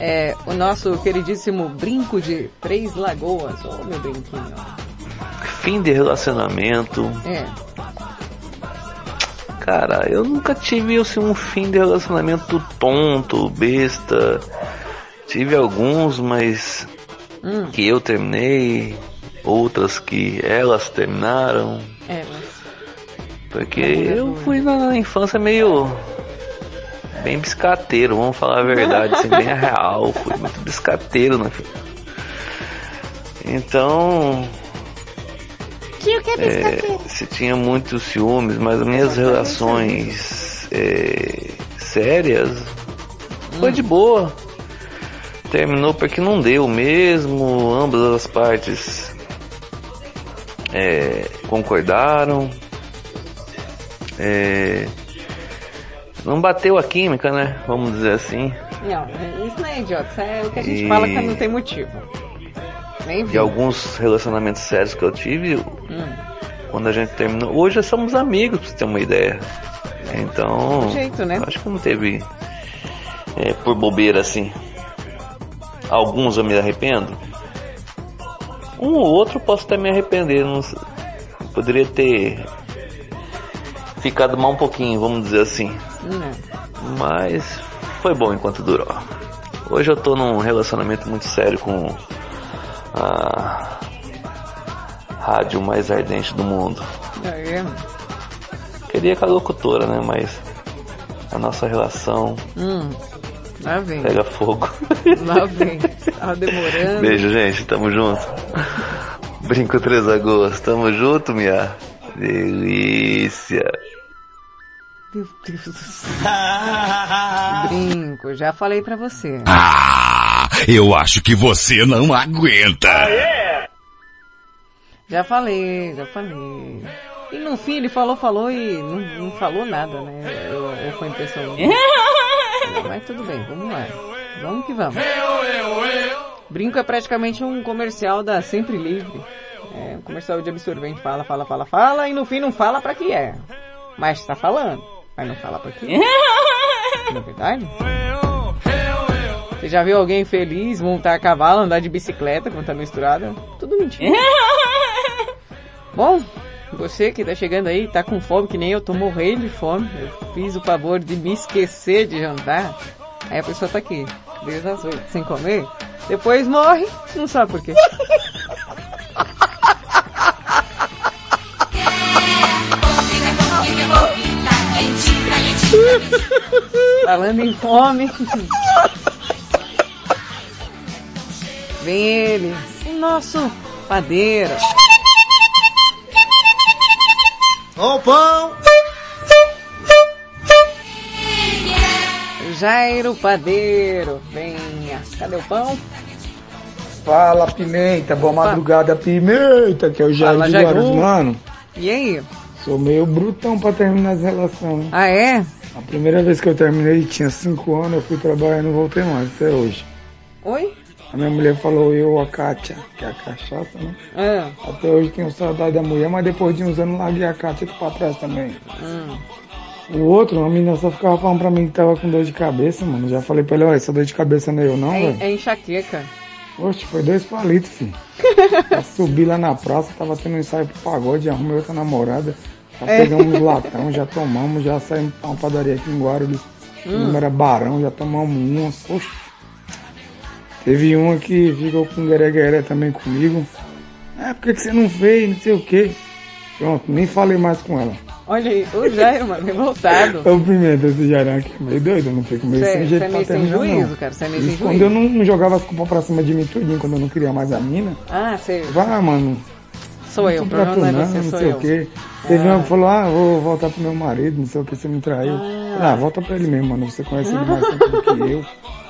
é o nosso queridíssimo brinco de Três Lagoas. Ô, oh, meu brinquinho. Fim de relacionamento. É. Cara, eu nunca tive assim, um fim de relacionamento tonto, besta. Tive alguns, mas hum. que eu terminei, outras que elas terminaram. Elas. Porque eu fui na infância meio bem biscateiro, vamos falar a verdade, assim, bem <laughs> real, fui muito biscateiro, né? Então, Tio, que é, se tinha muitos ciúmes, mas as minhas relações é, sérias foi de boa. Terminou porque não deu mesmo, ambas as partes é, concordaram. É, não bateu a química, né? Vamos dizer assim. Não, isso não é idiota, isso é o que a gente e... fala que não tem motivo. Nem de alguns relacionamentos sérios que eu tive, hum. quando a gente terminou. Hoje já somos amigos, pra você ter uma ideia. Então. jeito, né? Acho que não teve. É, por bobeira assim. Alguns eu me arrependo. Um ou outro posso até me arrepender. Não, poderia ter ficado mal um pouquinho, vamos dizer assim. Hum. Mas foi bom enquanto durou. Hoje eu tô num relacionamento muito sério com a rádio mais ardente do mundo. É. Queria com a locutora, né? Mas a nossa relação hum, lá vem. pega fogo. Lá vem. Tava demorando. Beijo, gente. Tamo junto. Brinco 3 de agosto. Tamo junto, minha delícia. Meu Deus do céu. Brinco, já falei pra você. Ah, eu acho que você não aguenta. Já falei, já falei. E no fim ele falou, falou e não, não falou nada, né? Eu, eu foi impressão. <laughs> Mas tudo bem, vamos lá. Vamos que vamos. Brinco é praticamente um comercial da Sempre Livre. É um comercial de absorvente. Fala, fala, fala, fala e no fim não fala pra que é. Mas tá falando. Mas não fala pra quê? <laughs> Não é verdade? Você já viu alguém feliz montar a cavalo, andar de bicicleta quando tá misturada? Tudo mentira. <laughs> Bom, você que tá chegando aí, tá com fome, que nem eu, tô morrendo de fome. Eu fiz o favor de me esquecer de jantar. Aí a pessoa tá aqui, desde as oito, sem comer. Depois morre, não sabe por quê. <laughs> Falando em fome. <laughs> Vem ele, o nosso padeiro. Ó o pão! Jairo Padeiro, venha. Cadê o pão? Fala, Pimenta. Boa madrugada, Pimenta, que é o Jair Fala, de. Guarulhos, mano. E aí? Sou meio brutão pra terminar as relações. Ah, é? A primeira vez que eu terminei tinha 5 anos, eu fui trabalhar e não voltei mais, até hoje. Oi? A minha mulher falou eu, a Kátia, que é a cachaça, né? Ah, Até hoje tenho saudade da mulher, mas depois de uns anos larguei a Kátia aqui pra trás também. hum. O outro, a menina só ficava falando pra mim que tava com dor de cabeça, mano. Já falei pra ele, olha, essa dor de cabeça não é eu não, É, velho. é enxaqueca. Oxe, foi dois palitos, filho. <laughs> Eu subi lá na praça, tava tendo um ensaio pro pagode, arrumei outra namorada. Já É. pegamos latão, já tomamos, já saímos pra uma padaria aqui em Guarulhos. O Hum. nome era Barão, já tomamos umas. Poxa. Teve uma que ficou com gueré também comigo. É, por que, que você não fez? Não sei o quê. Pronto, nem falei mais com ela. Olha aí, o Jairo, mano, revoltado. Ô Pimenta, esse Jarão aqui é meio doido, eu não fico meio Cê- sem cê jeito é pra meio sem terminar, juízo, não. cara, cê é meio sem quando juízo. eu não, não jogava as culpas pra cima de mim tudinho, quando eu não queria mais a mina. Ah, sei. Vai, mano. Sou eu, o problema não é você, não sou sei eu. o quê. Teve uma que falou, ah, vou voltar pro meu marido, não sei o que, você me traiu. Falei, Ah, volta pra ele mesmo, mano. Você conhece ele mais tempo do que eu.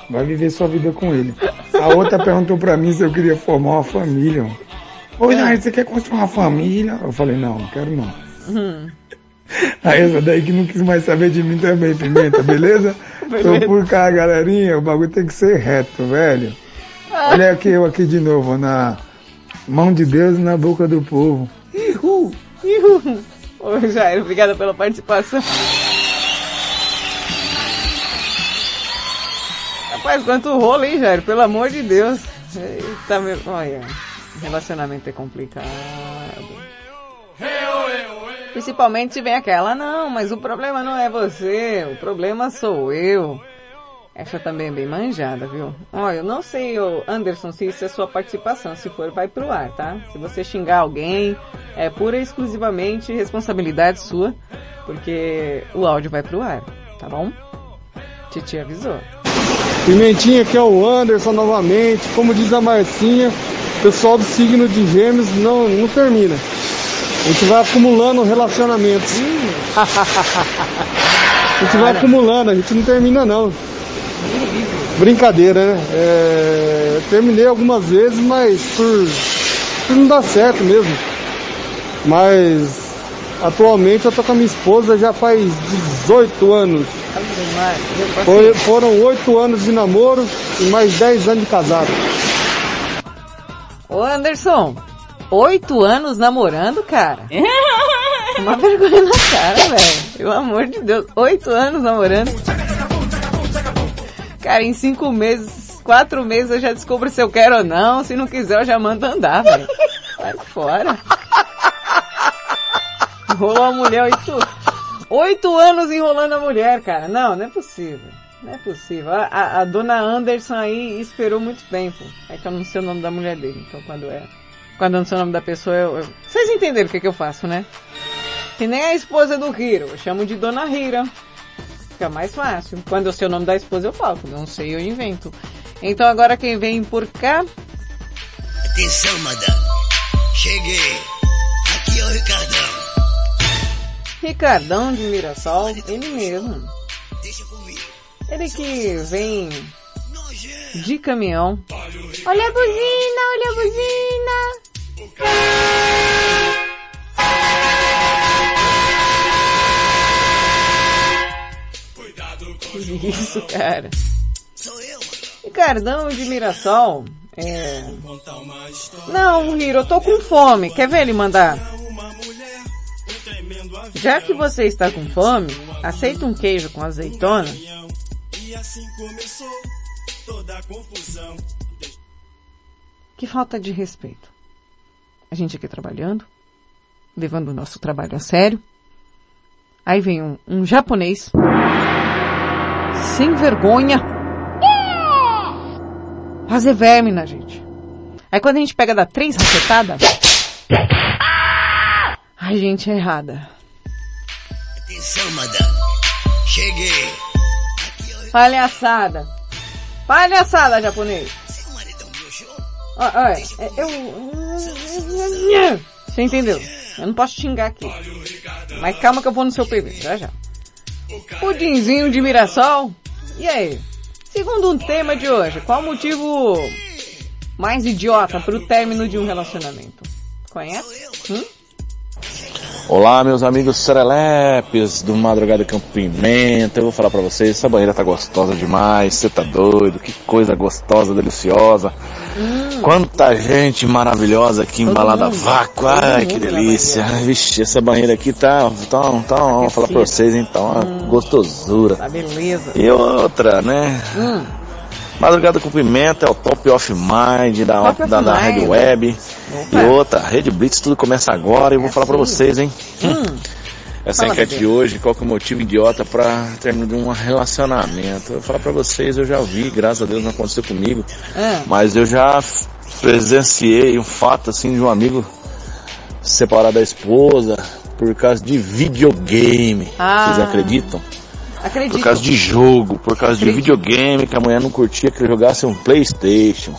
Vai viver sua vida com ele. A outra perguntou pra mim se eu queria formar uma família. Ô, Jair, você quer construir uma família? Eu falei, não, não quero não. Hum. Aí essa daí que não quis mais saber de mim também, Pimenta, beleza? <laughs> Beleza. Tô por cá, galerinha, o bagulho tem que ser reto, velho. Olha aqui eu aqui de novo, na mão de Deus e na boca do povo. Ihu! Ihu! Ô, Jairo, obrigada pela participação. Rapaz, quanto rolo, hein, Jairo? Pelo amor de Deus. Eita, meu... Olha, relacionamento é complicado. Principalmente se vem aquela, não, mas o problema não é você, o problema sou eu. Essa também é bem manjada, viu? Olha, eu não sei, Anderson, se isso é sua participação. Se for, vai pro ar, tá? Se você xingar alguém, é pura e exclusivamente responsabilidade sua, porque o áudio vai pro ar, tá bom? Titi avisou. Pimentinha, que é o Anderson novamente. Como diz a Marcinha, o pessoal do signo de Gêmeos não, não termina. A gente vai acumulando relacionamentos. a gente vai acumulando, a gente não termina não. Brincadeira, né? É, terminei algumas vezes, mas por, por não dar certo mesmo. Mas atualmente eu tô com a minha esposa já faz 18 anos. Foi- foram 8 anos de namoro e mais 10 anos de casado. Ô Anderson, oito anos namorando, cara? <laughs> Uma vergonha na cara, velho. Pelo amor de Deus, oito anos namorando. Cara, em cinco meses, quatro meses eu já descubro se eu quero ou não. Se não quiser, eu já mando andar, velho. Sai fora. Enrolou a mulher oito, oito anos enrolando a mulher, cara. Não, não é possível. Não é possível. A, a- a dona Anderson aí esperou muito tempo. É que eu não sei o nome da mulher dele. Então quando é. Quando eu não sei o nome da pessoa, eu. eu- Vocês entenderam o que, que eu faço, né? Que nem a esposa do Hiro. Eu chamo de Dona Hira. Fica mais fácil. Quando eu sei o nome da esposa, eu falo. Não sei, eu invento. Então agora quem vem por cá. Atenção, madame. Cheguei. Aqui é o Ricardão. Ricardão de Mirassol, ele mesmo. Ele que vem de caminhão. Olha a buzina, olha a buzina. Isso, cara? Ricardão de Mirassol. É. Não, Hiro, eu tô com fome. Quer ver ele mandar? Já que você está com fome, aceita um queijo com azeitona? Que falta de respeito. A gente aqui trabalhando, levando o nosso trabalho a sério. Aí vem um, um japonês, sem vergonha, fazer verme na gente. Aí quando a gente pega da três rachetadas, a gente é errada. Atenção, madame. Cheguei. Palhaçada. Palhaçada, japonês. Ó, ó, é, eu... Você entendeu? Eu não posso xingar aqui. Mas calma que eu vou no seu PV, já já. Pudinzinho de Mirassol. E aí? Segundo o tema de hoje, qual o motivo mais idiota para o término de um relacionamento? Conhece? Hum? Olá, meus amigos serelepes do Madrugada Campo Pimenta. Eu vou falar pra vocês, essa banheira tá gostosa demais, você tá doido, que coisa gostosa, deliciosa. Hum. Quanta gente maravilhosa aqui embalada vácuo, ai que delícia. Vixe, essa banheira aqui tá, tá, tá, vou falar pra vocês então, uma gostosura. Tá beleza. E outra, né? Hum. Madrugada com Pimenta é o Top of Mind da, Top da, da. Red Web. E outra, Red Blitz, tudo começa agora e eu vou falar pra vocês, hein? Hum. Essa Fala, enquete de hoje, qual que é o motivo idiota pra término de um relacionamento? Eu vou falar pra vocês, eu já vi, graças a Deus não aconteceu comigo, Ah. mas eu já presenciei um fato assim de um amigo se separar da esposa por causa de videogame. Ah. Vocês acreditam? Acredito. Por causa de jogo, por causa de videogame, que a mulher não curtia que ele jogasse um Playstation.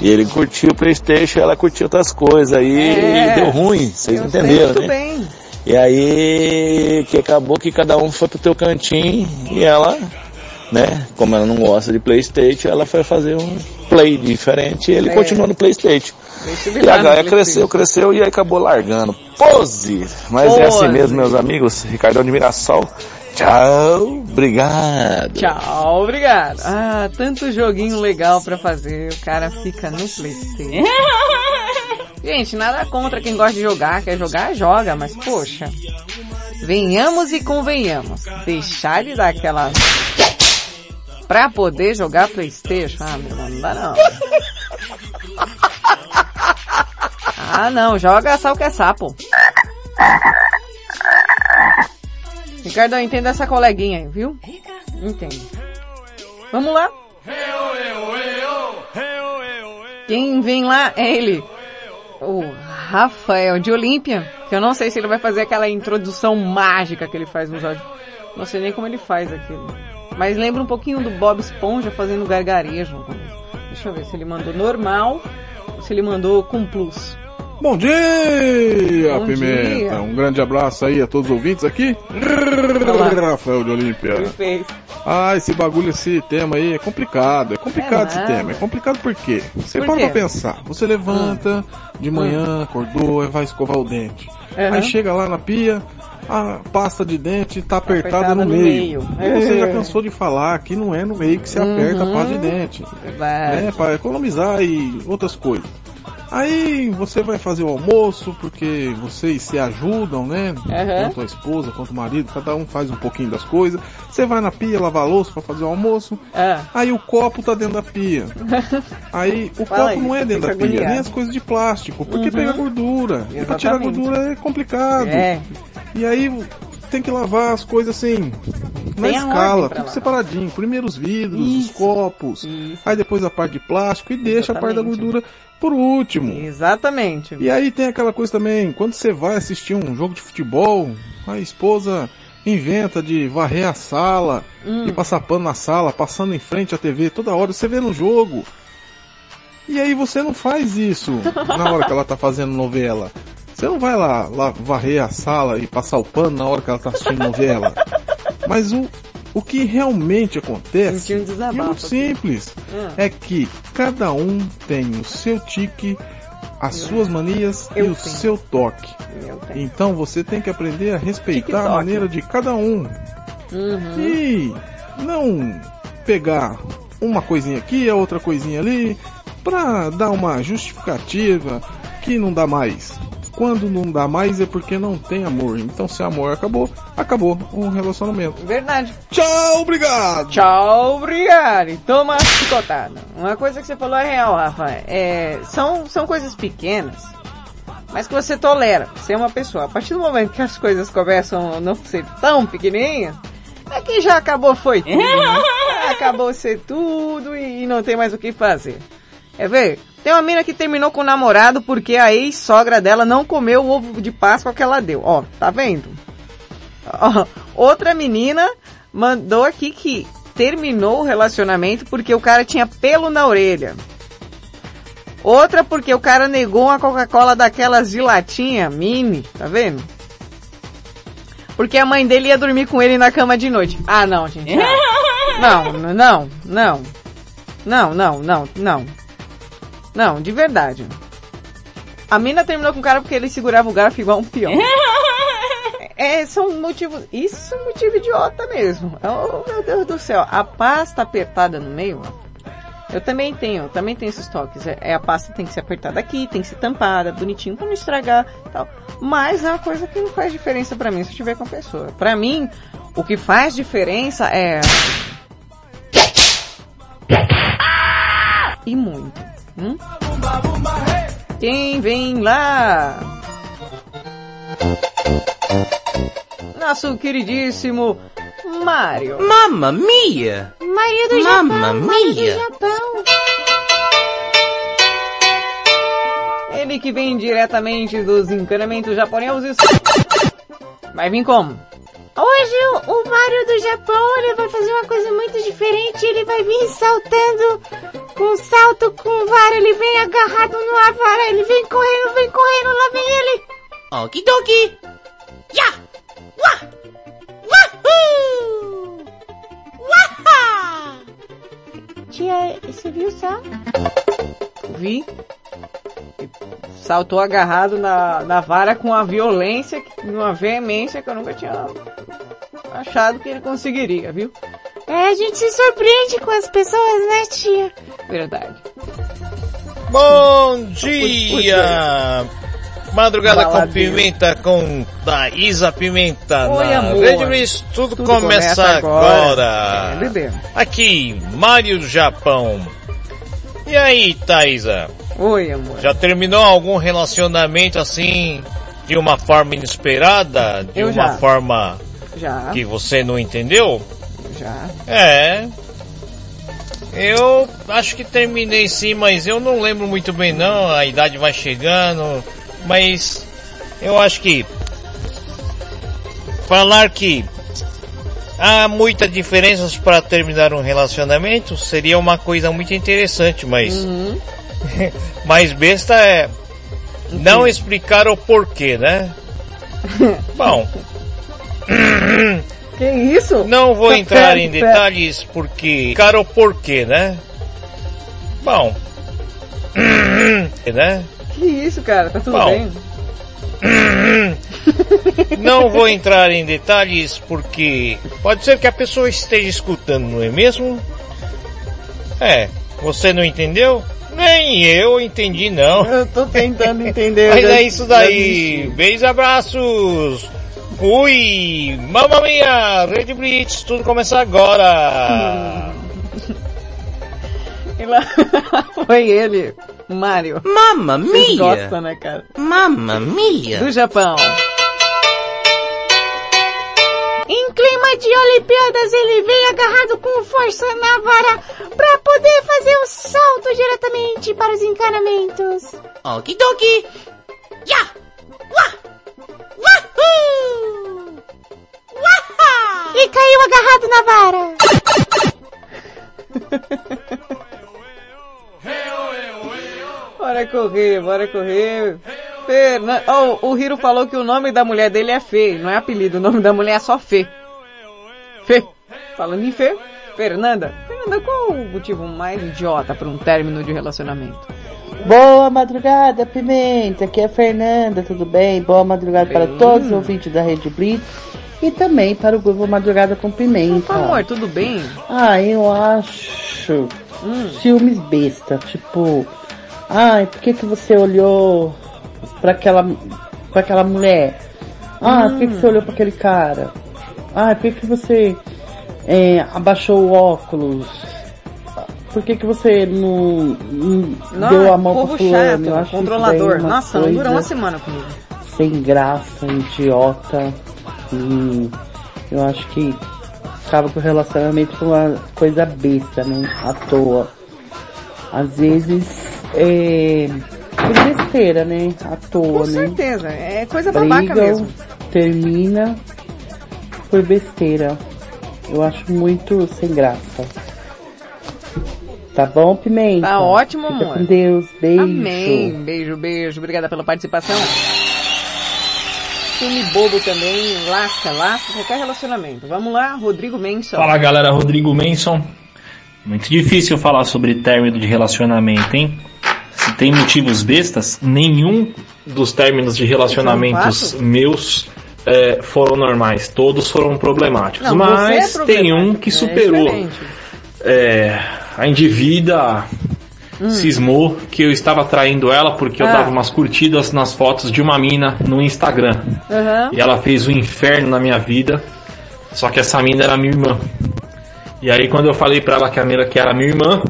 e ele curtia o Playstation ela curtia outras coisas. Aí É. deu ruim, vocês Eu entenderam, muito né? bem. E aí que acabou que cada um foi pro teu cantinho e ela, né, como ela não gosta de Playstation, ela foi fazer um play diferente e ele É. continuou no Playstation. E a Gaia PlayStation. cresceu, cresceu e aí acabou largando. Pose! Mas é assim Pose. mesmo, meus amigos. Ricardão de Mirassol. Tchau, obrigado. Tchau, obrigado. Ah, tanto joguinho legal pra fazer, o cara fica no Playstation. <laughs> Gente, nada contra quem gosta de jogar, quer jogar, joga, mas poxa, venhamos e convenhamos, deixar de dar aquela... Pra poder jogar Playstation, ah, meu irmão, não dá não. <laughs> Ah, não, joga só o que é sapo. Ricardo, entenda essa coleguinha aí, viu? Entende. Vamos lá. Quem vem lá é ele. O Rafael de Olímpia. Que eu não sei se ele vai fazer aquela introdução mágica que ele faz nos áudios. Não sei nem como ele faz aquilo. Mas lembra um pouquinho do Bob Esponja fazendo gargarejo. Deixa eu ver se ele mandou normal ou se ele mandou com plus. Bom dia, Bom Pimenta. dia. Um grande abraço aí a todos os ouvintes aqui. Rafael de Olímpia. Perfeito. Ah, esse bagulho, esse tema aí é complicado. É complicado É esse nada. tema. É complicado por quê? Você Por para quê? pra pensar. Você levanta de manhã, acordou vai escovar o dente. Aham. Aí chega lá na pia, a pasta de dente tá apertada, apertada no, no meio. meio. Você já <laughs> cansou de falar que não é no meio que se aperta a Uhum. pasta de dente. Verdade. Né, para economizar e outras coisas. Aí você vai fazer o almoço porque vocês se ajudam, né? Aham. Tanto a esposa quanto o marido, cada um faz um pouquinho das coisas. Você vai na pia lavar louça para fazer o almoço. Ah. Aí o copo tá dentro da pia. <laughs> Aí o Fala copo aí, não é dentro da pia, agoniado. nem as coisas de plástico, porque Uhum. pega gordura. E pra tirar Exatamente. gordura é complicado. É. E aí tem que lavar as coisas assim, na Tem escala, tudo lavar. separadinho. Primeiro os vidros, os copos, aí depois a parte de plástico e deixa a parte da Exatamente. gordura por último. Exatamente. E aí tem aquela coisa também, quando você vai assistir um jogo de futebol, a esposa inventa de varrer a sala Hum. e passar pano na sala, passando em frente à TV toda hora, você vê no jogo. E aí você não faz isso <laughs> na hora que ela tá fazendo novela. Você não vai lá, lá varrer a sala e passar o pano na hora que ela tá assistindo novela. Mas o, o que realmente acontece um é muito aqui. simples. Hum. É que cada um tem o seu tique, as suas manias e o tenho. seu toque. Então você tem que aprender a respeitar a TikTok. maneira de cada um. Uhum. E não pegar uma coisinha aqui, a outra coisinha ali, pra dar uma justificativa que não dá mais. Quando não dá mais é porque não tem amor. Então se amor acabou, acabou o relacionamento. Verdade. Tchau, obrigado. Tchau, obrigado. E toma chicotada. Uma coisa que você falou é real, Rafa. É, são, são coisas pequenas, mas que você tolera. Você é uma pessoa. A partir do momento que as coisas começam a não ser tão pequenininhas, é que já acabou foi tudo. né? <laughs> acabou ser tudo e não tem mais o que fazer. É ver? Tem uma mina que terminou com o namorado porque a ex-sogra dela não comeu o ovo de Páscoa que ela deu. Ó, tá vendo? Ó, outra menina mandou aqui que terminou o relacionamento porque o cara tinha pelo na orelha. Outra porque o cara negou uma Coca-Cola daquelas de latinha, mini, tá vendo? Porque a mãe dele ia dormir com ele na cama de noite. Ah, não, gente. Não, <laughs> não, não, não. Não, não, não, não. Não, de verdade. A mina terminou com o cara porque ele segurava o garfo igual um peão. <laughs> É, são motivos. Isso é um motivo idiota mesmo. Oh, meu Deus do céu. A pasta apertada no meio. Eu também tenho, também tenho esses toques. É, é a pasta tem que ser apertada aqui, tem que ser tampada, bonitinho pra não estragar e tal. Mas é uma coisa que não faz diferença pra mim se eu estiver com a pessoa. Pra mim, o que faz diferença é. E muito. Hum? Quem vem lá? Nosso queridíssimo Mário. Mamma mia! Maria do Mamma do. Japão. Ele que vem diretamente dos encanamentos japoneses. Vai vir como? Hoje o, Mario do Japão ele vai fazer uma coisa muito diferente. Ele vai vir saltando com um salto com vara. Ele vem agarrado numa vara. Ele vem correndo, vem correndo. Lá vem ele. Okidoki! Ya! Wah! Wahoo! Waha! Tia, você viu só? Vi. Saltou agarrado na, na vara com uma violência, uma veemência que eu nunca tinha achado que ele conseguiria, viu? É, a gente se surpreende com as pessoas, né, tia? Verdade. Bom dia! Madrugada com pimenta com Thaisa Pimenta Oi, na amor. Rede Blitz. Tudo, Tudo começa, começa agora. agora. É. Aqui, Mário do Japão. E aí, Thaisa? Oi, amor. Já terminou algum relacionamento assim, de uma forma inesperada? De Eu uma já. forma Já. que você não entendeu? Já. É. Eu acho que terminei sim, mas eu não lembro muito bem não, a idade vai chegando, mas eu acho que falar que há muitas diferenças para terminar um relacionamento seria uma coisa muito interessante, mas Uhum. <laughs> mais besta é não explicar o porquê, né? <laughs> Bom, <clears throat> Que isso? não vou Tá entrar em perto. detalhes porque cara o porquê, né? Bom, <clears throat> né? Que isso, cara? Tá tudo Bom. bem? <clears throat> Não vou entrar em detalhes porque pode ser que a pessoa esteja escutando, não é mesmo? É, você não entendeu? Nem eu entendi não. Eu tô tentando entender. Mas é isso daí. Beijos, abraços. Fui. Mamma mia, Red Blitz, tudo começa agora. <laughs> E lá <laughs> foi ele, Mário. Mamma Vocês mia! gostam, né, cara? Mamma mia! Do Japão. De Olimpíadas, ele vem agarrado com força na vara pra poder fazer o salto diretamente para os encanamentos. Okidoki! Ya! Wah! Wahoo! Waha! E caiu agarrado na vara. Bora correr, bora correr. Fernan... Oh, o Hiro falou que o nome da mulher dele é Fê, não é apelido, o nome da mulher é só Fê. Fê. Falando em Fê, Fernanda. Fernanda, qual o motivo mais idiota para um término de relacionamento? Boa madrugada, Pimenta. Aqui é a Fernanda, tudo bem? Boa madrugada para Bem. todos os ouvintes da Rede Blitz e também para o grupo Madrugada com Pimenta. Amor, tudo bem? Ah, eu acho ciúmes besta, tipo, ai, por que que você olhou pra aquela, pra aquela mulher? Ah, por que que você olhou pra aquele cara? Ah, por que você é, abaixou o óculos? Por que, que você não, não deu a mão povo pro fulano? Chato, controlador. Nossa, não coisa uma semana comigo. Sem graça, idiota. E eu acho que acaba com o relacionamento com uma coisa besta, né? À toa. Às vezes é por besteira, né? À toa, Com né? certeza, é coisa babaca Brigam, mesmo. termina por besteira. Eu acho muito sem graça. Tá bom, Pimenta? Tá ótimo, Fica amor. com Deus. Beijo. Amém. Beijo, beijo. Obrigada pela participação. Filme bobo também, lasca, lasca qualquer relacionamento. Vamos lá, Rodrigo Menson. Fala galera, Rodrigo Manson. Muito difícil falar sobre término de relacionamento, hein? Se tem motivos bestas, nenhum dos términos de relacionamentos Foram meus é, foram normais. Todos foram problemáticos. Não, você Mas é tem um que é superou. É, a individa cismou que eu estava traindo ela porque eu Ah. dava umas curtidas nas fotos de uma mina no Instagram. Aham. E ela fez um inferno na minha vida. Só que essa mina era minha irmã. E aí quando eu falei pra ela que a mina que era minha irmã,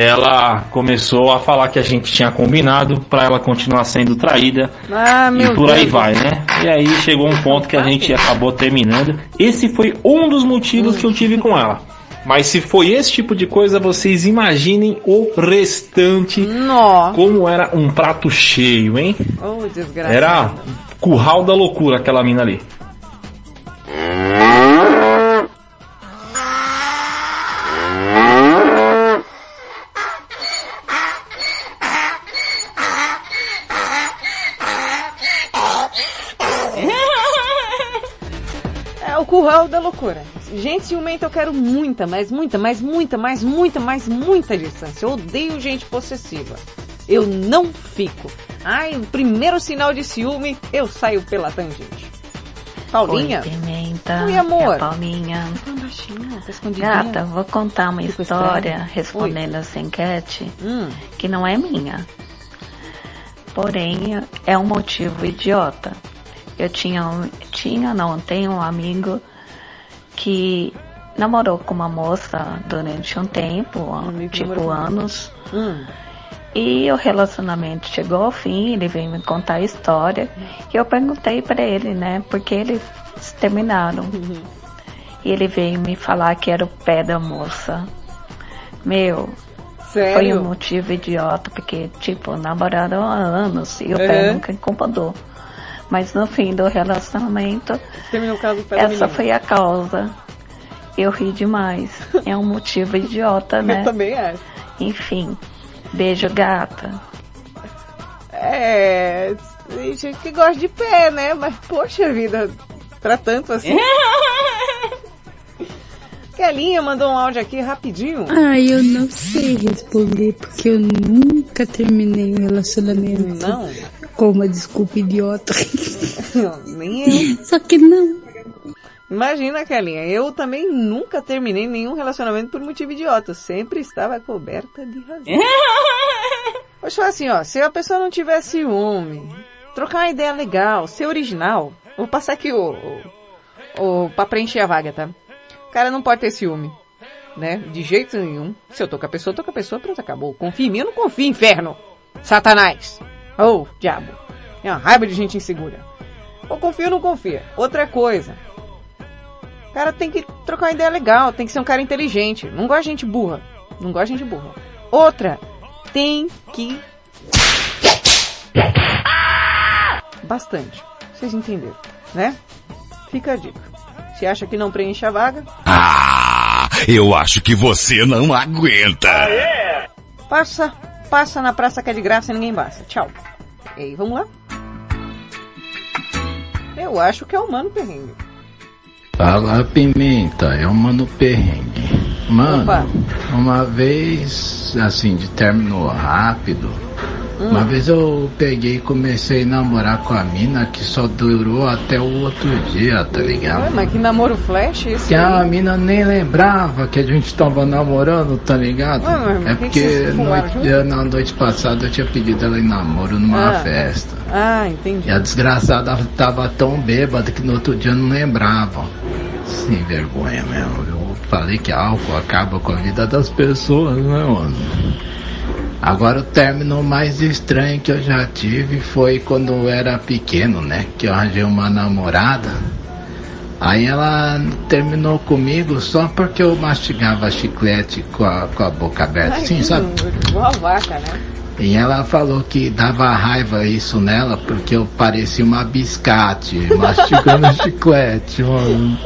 ela começou a falar que a gente tinha combinado pra ela continuar sendo traída. Ah, meu e por aí Deus. vai, né? E aí chegou um ponto que a gente acabou terminando. Esse foi um dos motivos que eu tive com ela. Mas se foi esse tipo de coisa, vocês imaginem o restante. Como era um prato cheio, hein? Oh, desgraça. Era curral da loucura aquela mina ali. Loucura. Gente ciumenta eu quero muita, mas muita, mas muita, mas muita, mas muita distância. Eu odeio gente possessiva. Eu não fico. Ai, o primeiro sinal de ciúme, eu saio pela tangente. Paulinha? Oi, Pimenta. Oi, amor. É a Paulinha. Fala baixinho, tá escondidinha. Gata, vou contar uma Fico história estranha. respondendo essa enquete Hum. que não é minha. Porém, é um motivo idiota. Eu tinha, um- tinha não, tenho um amigo que namorou com uma moça durante um tempo, tipo namorou com- anos. Hum. E o relacionamento chegou ao fim, ele veio me contar a história. E eu perguntei pra ele, né, porque eles terminaram. E ele veio me falar que era o pé da moça. Meu, foi Sério? um motivo idiota, porque, tipo, namoraram há anos e o pé Uhum. nunca incomodou. Mas no fim do relacionamento, Terminou o caso do pé da essa menina. foi a causa. Eu ri demais. É um motivo idiota, <laughs> né? Eu também acho. Enfim, beijo gata. É, tem gente que gosta de pé, né? Mas, poxa vida, pra tanto assim. <laughs> Kelinha mandou um áudio aqui rapidinho. Ai, eu não sei responder porque eu nunca terminei um relacionamento Não. Com uma desculpa idiota. Nem eu. Só que não. Imagina, Kelinha, eu também nunca terminei nenhum relacionamento por motivo idiota. Sempre estava coberta de razão. <laughs> Vou falar assim, ó, se a pessoa não tiver ciúme, trocar uma ideia legal, ser original, vou passar aqui o, o, o pra preencher a vaga, tá? O cara não pode ter ciúme, né? De jeito nenhum. Se eu tô com a pessoa, eu tô com a pessoa, pronto, acabou. Confia em mim, eu não confio, inferno! Satanás! Oh, diabo! É uma raiva de gente insegura. Ou confia ou não confia. Outra coisa. O cara tem que trocar uma ideia legal, tem que ser um cara inteligente. Não gosta de gente burra. Não gosta de gente burra. Outra, tem que. Bastante. Vocês entenderam, né? Fica a dica. Se acha que não preenche a vaga, Ah, eu acho que você não aguenta. passa, passa na praça que é de graça e ninguém passa. Tchau. E aí, vamos lá? Eu acho que é o Mano Perrengue. Fala pimenta, é o mano perrengue. Mano, Opa. uma vez, assim, de término rápido, Hum. uma vez eu peguei e comecei a namorar com a mina que só durou até o outro dia, tá Ué, ligado? mas que namoro flash esse Que a aí? mina nem lembrava que a gente tava namorando, tá ligado? Ué, é que que porque fumaram noite- na noite passada eu tinha pedido ela em namoro numa Ah. festa. Ah, entendi. E a desgraçada tava tão bêbada que no outro dia não lembrava. sem vergonha mesmo. Eu falei que álcool acaba com a vida das pessoas, né, mano? Agora o término mais estranho que eu já tive foi quando eu era pequeno, né? Que eu arranjei uma namorada. Aí ela terminou comigo só porque eu mastigava chiclete com a, com a boca aberta, Ai, assim, sabe? igual a vaca, né? E ela falou que dava raiva isso nela porque eu parecia uma biscate, mastigando <laughs> chiclete, mano.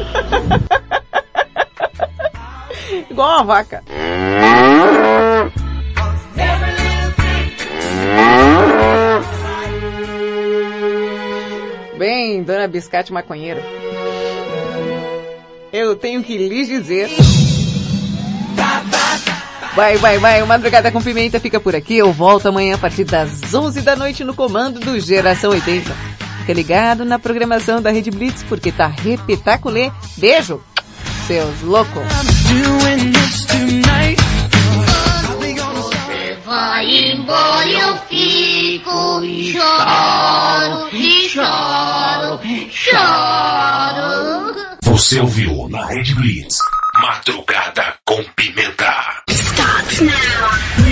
Igual uma vaca. Bem, dona Biscate Maconheiro. Eu tenho que lhes dizer. Vai, vai, vai. O Madrugada com Pimenta fica por aqui. Eu volto amanhã a partir das 11 da noite no comando do Geração 80. Fica ligado na programação da Rede Blitz porque tá repetaculê. Beijo, seus loucos. Vai embora eu fico, e choro, e choro, choro. Você ouviu na Red Blitz, Madrugada com Pimenta. Starts now.